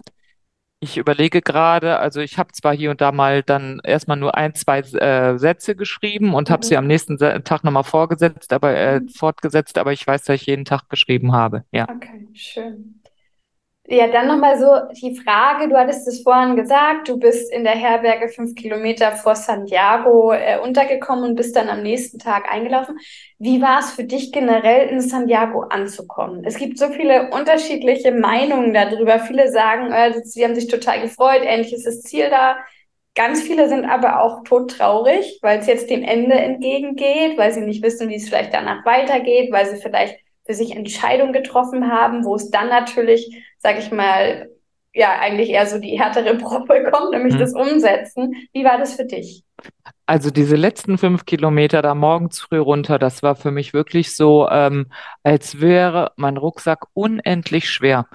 Ich überlege gerade, also ich habe zwar hier und da mal dann erstmal nur ein, zwei äh, Sätze geschrieben und habe sie am Mhm. nächsten Sa- Tag nochmal vorgesetzt, aber äh, Mhm. fortgesetzt, aber ich weiß, dass ich jeden Tag geschrieben habe. Ja. Okay, schön. Ja, dann nochmal so die Frage, du hattest es vorhin gesagt, du bist in der Herberge fünf Kilometer vor Santiago äh, untergekommen und bist dann am nächsten Tag eingelaufen. Wie war es für dich generell in Santiago anzukommen? Es gibt so viele unterschiedliche Meinungen darüber. Viele sagen, äh, sie haben sich total gefreut, endlich ist das Ziel da. Ganz viele sind aber auch todtraurig, weil es jetzt dem Ende entgegengeht, weil sie nicht wissen, wie es vielleicht danach weitergeht, weil sie vielleicht für sich Entscheidungen getroffen haben, wo es dann natürlich, sage ich mal, ja, eigentlich eher so die härtere Probe kommt, nämlich Hm. das Umsetzen. Wie war das für dich? Also diese letzten fünf Kilometer da morgens früh runter, das war für mich wirklich so, ähm, als wäre mein Rucksack unendlich schwer.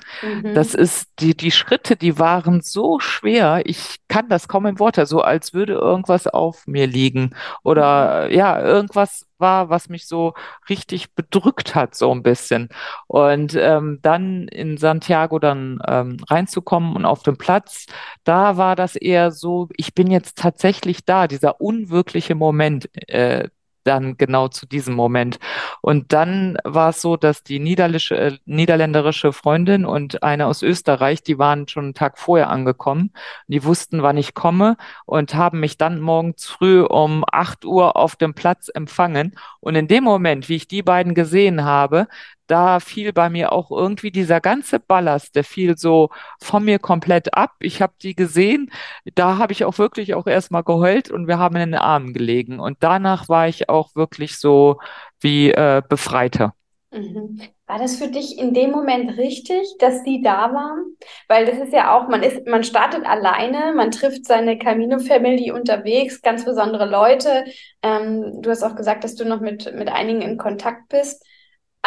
Das Mhm. ist, die, die Schritte, die waren so schwer, ich kann das kaum in Worte, so als würde irgendwas auf mir liegen. Mhm. Oder ja, irgendwas war, was mich so richtig bedrückt hat, so ein bisschen. Und ähm, dann in Santiago dann ähm, reinzukommen und auf dem Platz, da war das eher so, ich bin jetzt tatsächlich da, dieser unwirkliche Moment. Äh, dann genau zu diesem Moment. Und dann war es so, dass die niederländische, äh, niederländerische Freundin und eine aus Österreich, die waren schon einen Tag vorher angekommen. Die wussten, wann ich komme und haben mich dann morgens früh um 8 Uhr auf dem Platz empfangen. Und in dem Moment, wie ich die beiden gesehen habe, da fiel bei mir auch irgendwie dieser ganze Ballast, der fiel so von mir komplett ab. Ich habe die gesehen, da habe ich auch wirklich auch erstmal geheult und wir haben in den Armen gelegen. Und danach war ich auch wirklich so wie äh, Befreiter. Mhm. War das für dich in dem Moment richtig, dass sie da waren? Weil das ist ja auch, man ist, man startet alleine, man trifft seine Camino Family unterwegs, ganz besondere Leute. Ähm, du hast auch gesagt, dass du noch mit, mit einigen in Kontakt bist.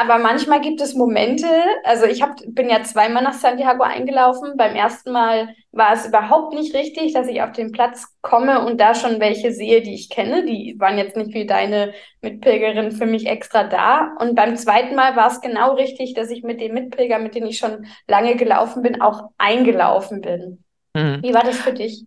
Aber manchmal gibt es Momente, also ich hab, bin ja zweimal nach Santiago eingelaufen. Beim ersten Mal war es überhaupt nicht richtig, dass ich auf den Platz komme und da schon welche sehe, die ich kenne. Die waren jetzt nicht wie deine Mitpilgerin für mich extra da. Und beim zweiten Mal war es genau richtig, dass ich mit den Mitpilgern, mit denen ich schon lange gelaufen bin, auch eingelaufen bin. Mhm. Wie war das für dich?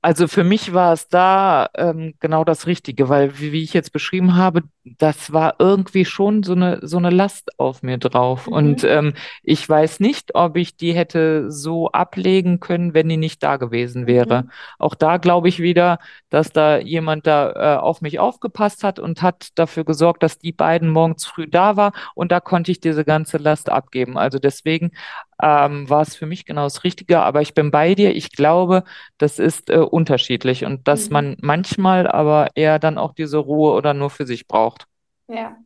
Also für mich war es da ähm, genau das Richtige, weil wie, wie ich jetzt beschrieben habe, das war irgendwie schon so eine so eine Last auf mir drauf. Und Mhm. ähm, ich weiß nicht, ob ich die hätte so ablegen können, wenn die nicht da gewesen wäre. Mhm. Auch da glaube ich wieder, dass da jemand da äh, auf mich aufgepasst hat und hat dafür gesorgt, dass die beiden morgens früh da war und da konnte ich diese ganze Last abgeben. Also deswegen ähm, war es für mich genau das Richtige. Aber ich bin bei dir. Ich glaube, das ist äh, unterschiedlich und dass Mhm. man manchmal aber eher dann auch diese Ruhe oder nur für sich braucht. Ja.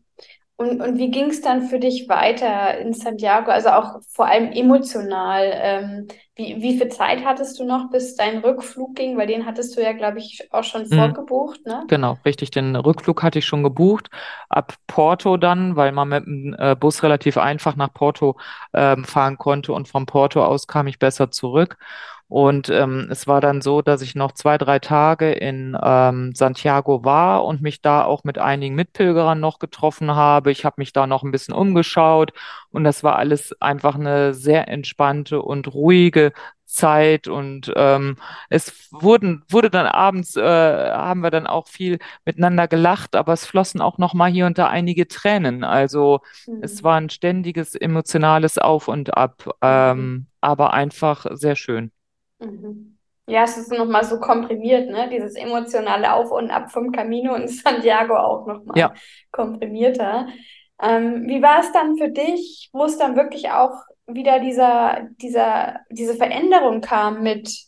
Und, und wie ging es dann für dich weiter in Santiago? Also auch vor allem emotional. Ähm, wie, wie viel Zeit hattest du noch, bis dein Rückflug ging? Weil den hattest du ja, glaube ich, auch schon Mhm. vorgebucht, ne? Genau, richtig. Den Rückflug hatte ich schon gebucht. Ab Porto dann, weil man mit dem äh, Bus relativ einfach nach Porto ähm, fahren konnte und von Porto aus kam ich besser zurück. Und ähm, es war dann so, dass ich noch zwei, drei Tage in ähm, Santiago war und mich da auch mit einigen Mitpilgerern noch getroffen habe. Ich habe mich da noch ein bisschen umgeschaut und das war alles einfach eine sehr entspannte und ruhige Zeit und ähm, es wurden, wurde dann abends, äh, haben wir dann auch viel miteinander gelacht, aber es flossen auch noch mal hier und da einige Tränen. Also es Mhm. war ein ständiges emotionales Auf und Ab, Mhm. ähm, aber einfach sehr schön. Mhm. Ja, es ist nochmal so komprimiert, ne? Dieses emotionale Auf und Ab vom Camino in Santiago auch nochmal Ja, komprimierter. Ähm, wie war es dann für dich, wo es dann wirklich auch wieder dieser, dieser, diese Veränderung kam mit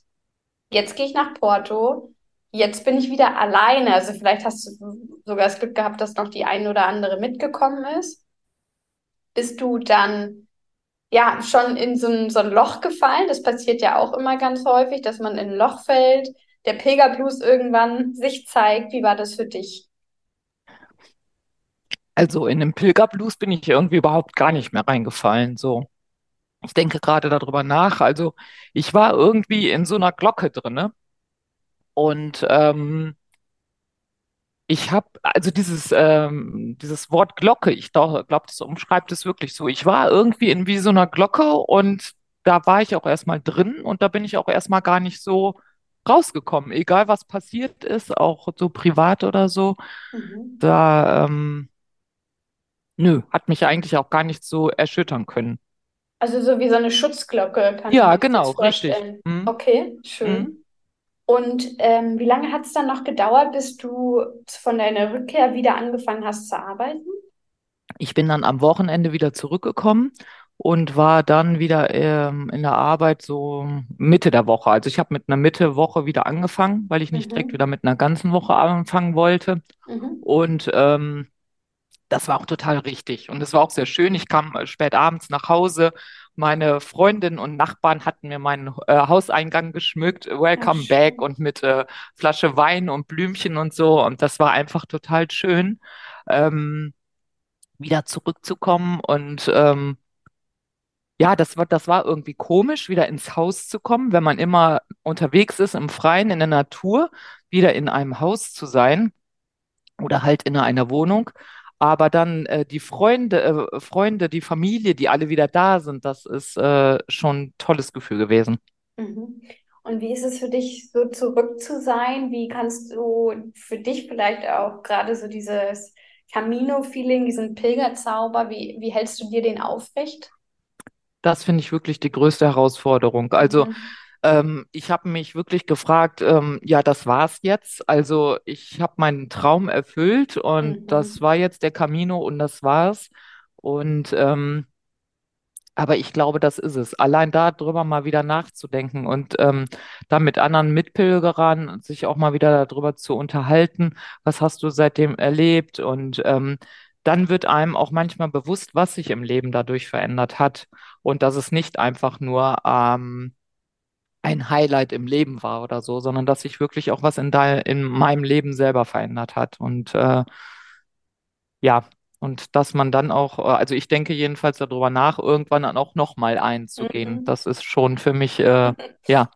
Jetzt gehe ich nach Porto. Jetzt bin ich wieder alleine. Also vielleicht hast du sogar das Glück gehabt, dass noch die eine oder andere mitgekommen ist. Bist du dann ja schon in so ein, so ein Loch gefallen? Das passiert ja auch immer ganz häufig, dass man in ein Loch fällt, der Pilgerblues irgendwann sich zeigt. Wie war das für dich? also in den Pilgerblues bin ich irgendwie überhaupt gar nicht mehr reingefallen. So, ich denke gerade darüber nach. Also ich war irgendwie in so einer Glocke drinne und ähm, Ich habe, also dieses, ähm, dieses Wort Glocke, ich glaube, das umschreibt es wirklich so. Ich war irgendwie in wie so einer Glocke und da war ich auch erstmal drin und da bin ich auch erstmal gar nicht so rausgekommen, egal was passiert ist, auch so privat oder so. Mhm. Da, ähm, nö, hat mich eigentlich auch gar nicht so erschüttern können. Also so wie so eine Schutzglocke, kann ich Ja, genau, richtig. Mhm. Okay, Mhm. Und ähm, wie lange hat es dann noch gedauert, bis du von deiner Rückkehr wieder angefangen hast zu arbeiten? Ich bin dann am Wochenende wieder zurückgekommen und war dann wieder ähm, in der Arbeit so Mitte der Woche. Also ich habe mit einer Mitte Woche wieder angefangen, weil ich nicht direkt Mhm. wieder mit einer ganzen Woche anfangen wollte. Mhm. Und ähm, das war auch total richtig. Und es war auch sehr schön. Ich kam äh, spät abends nach Hause. Meine Freundin und Nachbarn hatten mir meinen äh, Hauseingang geschmückt, Ach, Welcome back schön. und mit äh, Flasche Wein und Blümchen und so. Und das war einfach total schön. Ähm, wieder zurückzukommen. Und ähm, ja, das war, das war irgendwie komisch, wieder ins Haus zu kommen, wenn man immer unterwegs ist im Freien, in der Natur, wieder in einem Haus zu sein oder halt in einer Wohnung. Aber dann äh, die Freunde, äh, Freunde, die Familie, die alle wieder da sind, das ist äh, schon ein tolles Gefühl gewesen. Mhm. Und wie ist es für dich, so zurück zu sein? Wie kannst du für dich vielleicht auch gerade so dieses Camino-Feeling, diesen Pilgerzauber, wie, wie hältst du dir den aufrecht? Das finde ich wirklich die größte Herausforderung. Also Mhm. Ähm, ich habe mich wirklich gefragt, ähm, ja, das war's jetzt. Also ich habe meinen Traum erfüllt und das Mhm. war jetzt der Camino und das war's. Und ähm, aber ich glaube, das ist es. Allein darüber mal wieder nachzudenken und ähm, da mit anderen Mitpilgerern sich auch mal wieder darüber zu unterhalten, was hast du seitdem erlebt? Und ähm, dann wird einem auch manchmal bewusst, was sich im Leben dadurch verändert hat. Und dass es nicht einfach nur ähm, ein Highlight im Leben war oder so, sondern dass sich wirklich auch was in, dein, in meinem Leben selber verändert hat. Und äh, ja, und dass man dann auch, äh, also ich denke jedenfalls darüber nach, irgendwann dann auch nochmal einzugehen. Mhm. Das ist schon für mich, äh, ja,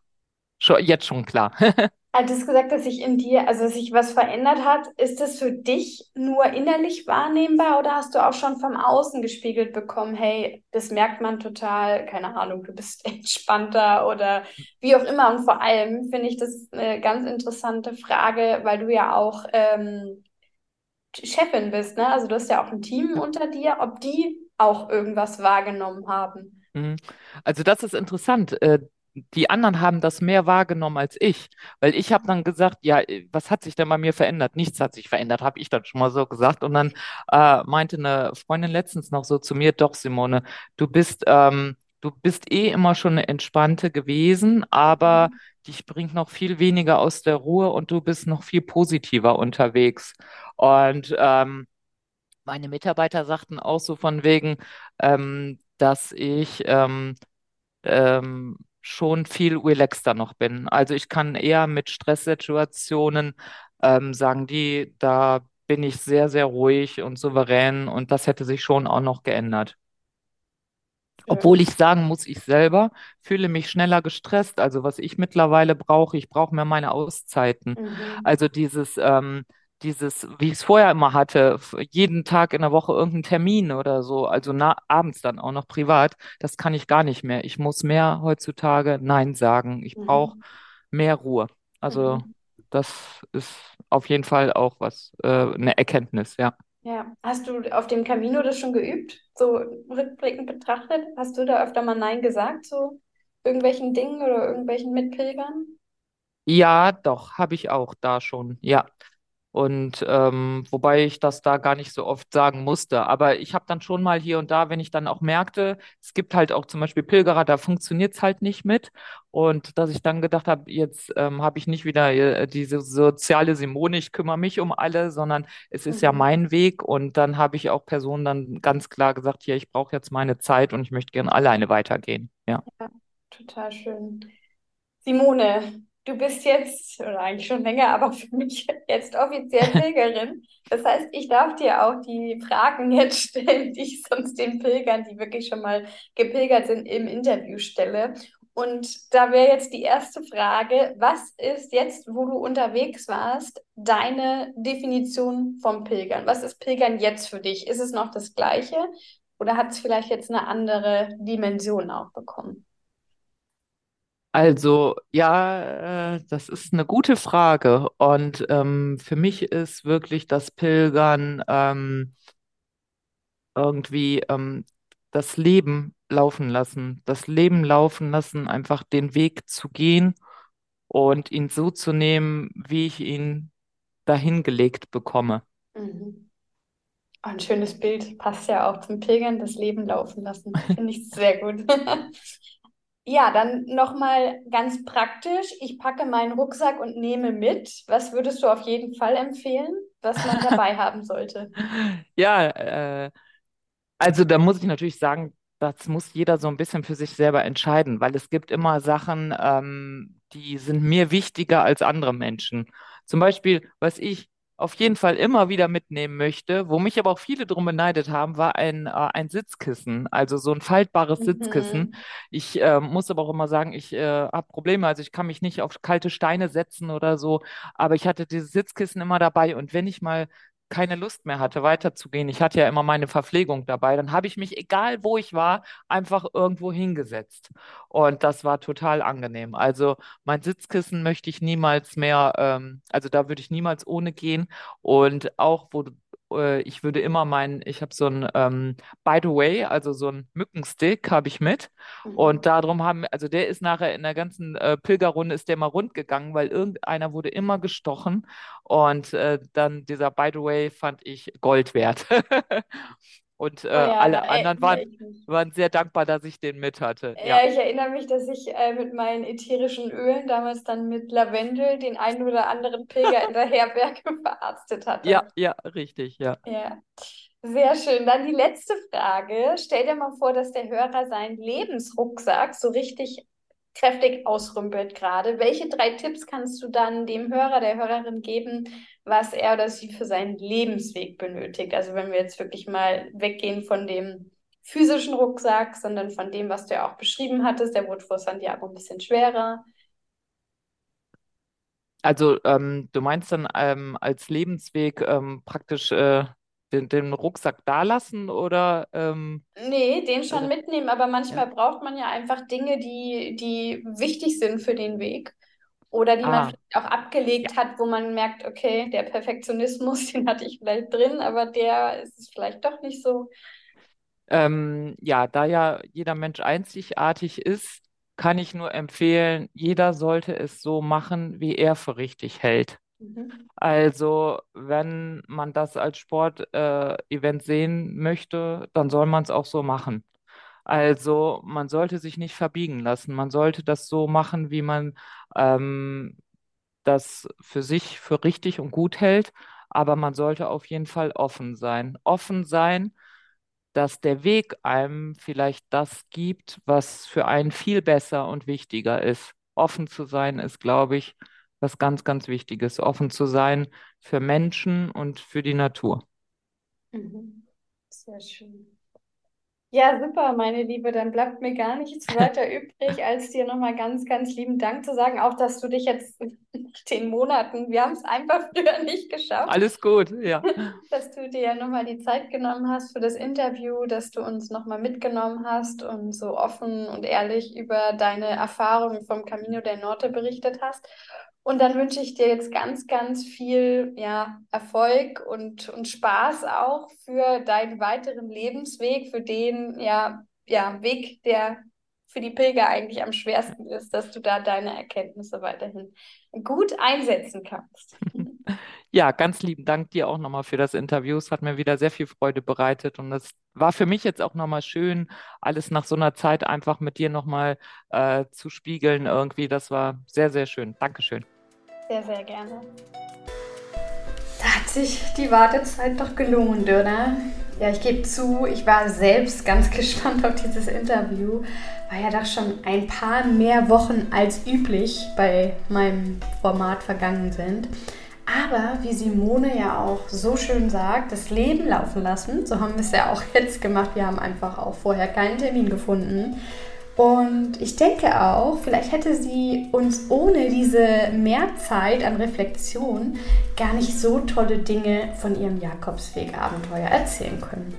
schon, jetzt schon klar. Hattest gesagt, dass sich in dir, also dass sich was verändert hat. Ist das für dich nur innerlich wahrnehmbar oder hast du auch schon vom Außen gespiegelt bekommen, hey, das merkt man total, keine Ahnung, du bist entspannter oder wie auch immer. Und vor allem finde ich das eine ganz interessante Frage, weil du ja auch ähm, Chefin bist, ne? Also du hast ja auch ein Team unter dir, ob die auch irgendwas wahrgenommen haben. Mhm. Also das ist interessant. Die anderen haben das mehr wahrgenommen als ich, weil ich habe dann gesagt, ja, äh, was hat sich denn bei mir verändert? Nichts hat sich verändert, habe ich dann schon mal so gesagt. Und dann äh, meinte eine Freundin letztens noch so zu mir, doch, Simone, du bist, ähm, du bist eh immer schon eine Entspannte gewesen, aber Mhm. dich bringt noch viel weniger aus der Ruhe und du bist noch viel positiver unterwegs. Und ähm, meine Mitarbeiter sagten auch so von wegen, ähm, dass ich ähm, ähm, schon viel relaxter noch bin. Also ich kann eher mit Stresssituationen ähm, sagen, die, da bin ich sehr, sehr ruhig und souverän und das hätte sich schon auch noch geändert. Obwohl ich sagen muss, ich selber fühle mich schneller gestresst. Also was ich mittlerweile brauche, ich brauche mehr meine Auszeiten. Mhm. Also dieses, ähm, dieses, wie ich es vorher immer hatte, jeden Tag in der Woche irgendeinen Termin oder so, also na, abends dann auch noch privat, das kann ich gar nicht mehr. Ich muss mehr heutzutage Nein sagen. Ich brauche Mhm. mehr Ruhe. Also Mhm. das ist auf jeden Fall auch was, äh, eine Erkenntnis, ja. Ja, hast du auf dem Camino das schon geübt? So rückblickend betrachtet? Hast du da öfter mal Nein gesagt zu irgendwelchen Dingen oder irgendwelchen Mitpilgern? Ja, doch, habe ich auch da schon, ja. Und ähm, wobei ich das da gar nicht so oft sagen musste. Aber ich habe dann schon mal hier und da, wenn ich dann auch merkte, es gibt halt auch zum Beispiel Pilgerer, da funktioniert es halt nicht mit. Und dass ich dann gedacht habe, jetzt ähm, habe ich nicht wieder äh, diese soziale Simone, ich kümmere mich um alle, sondern es ist ja Mhm. mein Weg. Und dann habe ich auch Personen dann ganz klar gesagt, hier, ich brauche jetzt meine Zeit und ich möchte gerne alleine weitergehen. Ja. Ja, total schön. Simone, du bist jetzt, oder eigentlich schon länger, aber für mich jetzt offiziell Pilgerin. Das heißt, ich darf dir auch die Fragen jetzt stellen, die ich sonst den Pilgern, die wirklich schon mal gepilgert sind, im Interview stelle. Und da wäre jetzt die erste Frage, was ist jetzt, wo du unterwegs warst, deine Definition vom Pilgern? Was ist Pilgern jetzt für dich? Ist es noch das Gleiche oder hat es vielleicht jetzt eine andere Dimension auch bekommen? Also, ja, äh, das ist eine gute Frage. Und ähm, für mich ist wirklich das Pilgern ähm, irgendwie ähm, das Leben laufen lassen. Das Leben laufen lassen, einfach den Weg zu gehen und ihn so zu nehmen, wie ich ihn dahin gelegt bekomme. Mhm. Oh, ein schönes Bild, passt ja auch zum Pilgern, das Leben laufen lassen. Finde ich sehr gut. Ja, dann nochmal ganz praktisch. Ich packe meinen Rucksack und nehme mit. Was würdest du auf jeden Fall empfehlen, was man dabei haben sollte? Ja, äh, Also da muss ich natürlich sagen, das muss jeder so ein bisschen für sich selber entscheiden, weil es gibt immer Sachen, ähm, die sind mir wichtiger als andere Menschen. Zum Beispiel, was ich auf jeden Fall immer wieder mitnehmen möchte, wo mich aber auch viele drum beneidet haben, war ein, äh, ein Sitzkissen, also so ein faltbares Sitzkissen. Mhm. Ich äh, muss aber auch immer sagen, ich äh, habe Probleme, also ich kann mich nicht auf kalte Steine setzen oder so, aber ich hatte dieses Sitzkissen immer dabei und wenn ich mal keine Lust mehr hatte, weiterzugehen. Ich hatte ja immer meine Verpflegung dabei. Dann habe ich mich, egal wo ich war, einfach irgendwo hingesetzt. Und das war total angenehm. Also mein Sitzkissen möchte ich niemals mehr, ähm, also da würde ich niemals ohne gehen. Und auch, wo du äh, ich würde immer meinen, ich habe so ein ähm, By the way, also so ein Mückenstick habe ich mit. Und Mhm. darum haben, also der ist nachher in der ganzen äh, Pilgerrunde ist der mal rund gegangen, weil irgendeiner wurde immer gestochen. Und äh, dann dieser By the way fand ich Gold wert. Und Oh äh, ja, da alle anderen erinnere waren, waren sehr dankbar, dass ich den mit hatte. Ja, Ja, ich erinnere mich, dass ich äh, mit meinen ätherischen Ölen damals dann mit Lavendel den einen oder anderen Pilger in der Herberge verarztet ja, hatte. ja, richtig, ja. Ja, sehr schön. Dann die letzte Frage. Stell dir mal vor, dass der Hörer seinen Lebensrucksack so richtig kräftig ausrümpelt gerade. Welche drei Tipps kannst du dann dem Hörer, der Hörerin geben, was er oder sie für seinen Lebensweg benötigt? Also wenn wir jetzt wirklich mal weggehen von dem physischen Rucksack, sondern von dem, was du ja auch beschrieben hattest, der wurde vor Santiago ein bisschen schwerer. Also ähm, du meinst dann ähm, als Lebensweg ähm, praktisch äh, den, den Rucksack dalassen oder ähm, Nee, den schon oder, mitnehmen, aber ja. manchmal braucht man ja einfach Dinge, die, die wichtig sind für den Weg oder die man Ah, vielleicht auch ja. abgelegt hat, wo man merkt, okay, der Perfektionismus, den hatte ich vielleicht drin, aber der ist es vielleicht doch nicht so. Ähm, ja, da ja jeder Mensch einzigartig ist, kann ich nur empfehlen, jeder sollte es so machen, wie er für richtig hält. Mhm. Also, wenn man das als Sportevent äh, sehen möchte, dann soll man es auch so machen. Also, man sollte sich nicht verbiegen lassen. Man sollte das so machen, wie man ähm, das für sich für richtig und gut hält. Aber man sollte auf jeden Fall offen sein. Offen sein dass der Weg einem vielleicht das gibt, was für einen viel besser und wichtiger ist. Offen zu sein ist, glaube ich, was ganz, ganz Wichtiges. Offen zu sein für Menschen und für die Natur. Mhm. Sehr schön. Ja, super, meine Liebe. Dann bleibt mir gar nichts weiter übrig, als dir nochmal ganz, ganz lieben Dank zu sagen. Auch, dass du dich jetzt in den Monaten, wir haben es einfach früher nicht geschafft, Alles gut, ja. dass du dir ja nochmal die Zeit genommen hast für das Interview, dass du uns nochmal mitgenommen hast und so offen und ehrlich über deine Erfahrungen vom Camino del Norte berichtet hast. Und dann wünsche ich dir jetzt ganz, ganz viel, ja, Erfolg und, und Spaß auch für deinen weiteren Lebensweg, für den, ja, ja, Weg, der für die Pilger eigentlich am schwersten ist, dass du da deine Erkenntnisse weiterhin gut einsetzen kannst. Ja, ganz lieben Dank dir auch nochmal für das Interview. Es hat mir wieder sehr viel Freude bereitet und es war für mich jetzt auch nochmal schön, alles nach so einer Zeit einfach mit dir nochmal äh, zu spiegeln irgendwie. Das war sehr, sehr schön. Dankeschön. Sehr, sehr gerne. Da hat sich die Wartezeit doch gelohnt, oder? Ja, ich gebe zu, ich war selbst ganz gespannt auf dieses Interview, weil ja doch schon ein paar mehr Wochen als üblich bei meinem Format vergangen sind. Aber wie Simone ja auch so schön sagt, das Leben laufen lassen. So haben wir es ja auch jetzt gemacht. Wir haben einfach auch vorher keinen Termin gefunden. Und ich denke auch, vielleicht hätte sie uns ohne diese Mehrzeit an Reflexion gar nicht so tolle Dinge von ihrem Jakobsweg-Abenteuer erzählen können.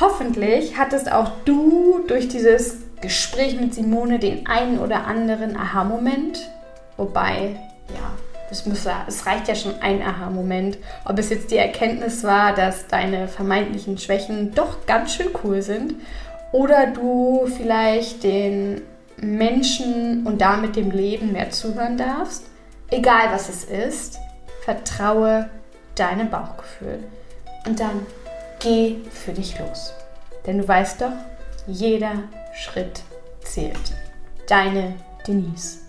Hoffentlich hattest auch du durch dieses Gespräch mit Simone den einen oder anderen Aha-Moment. Wobei, ja, es, muss, es reicht ja schon ein Aha-Moment. Ob es jetzt die Erkenntnis war, dass deine vermeintlichen Schwächen doch ganz schön cool sind. Oder du vielleicht den Menschen und damit dem Leben mehr zuhören darfst. Egal was es ist, vertraue deinem Bauchgefühl. Und dann geh für dich los. Denn du weißt doch, jeder Schritt zählt. Deine Denise.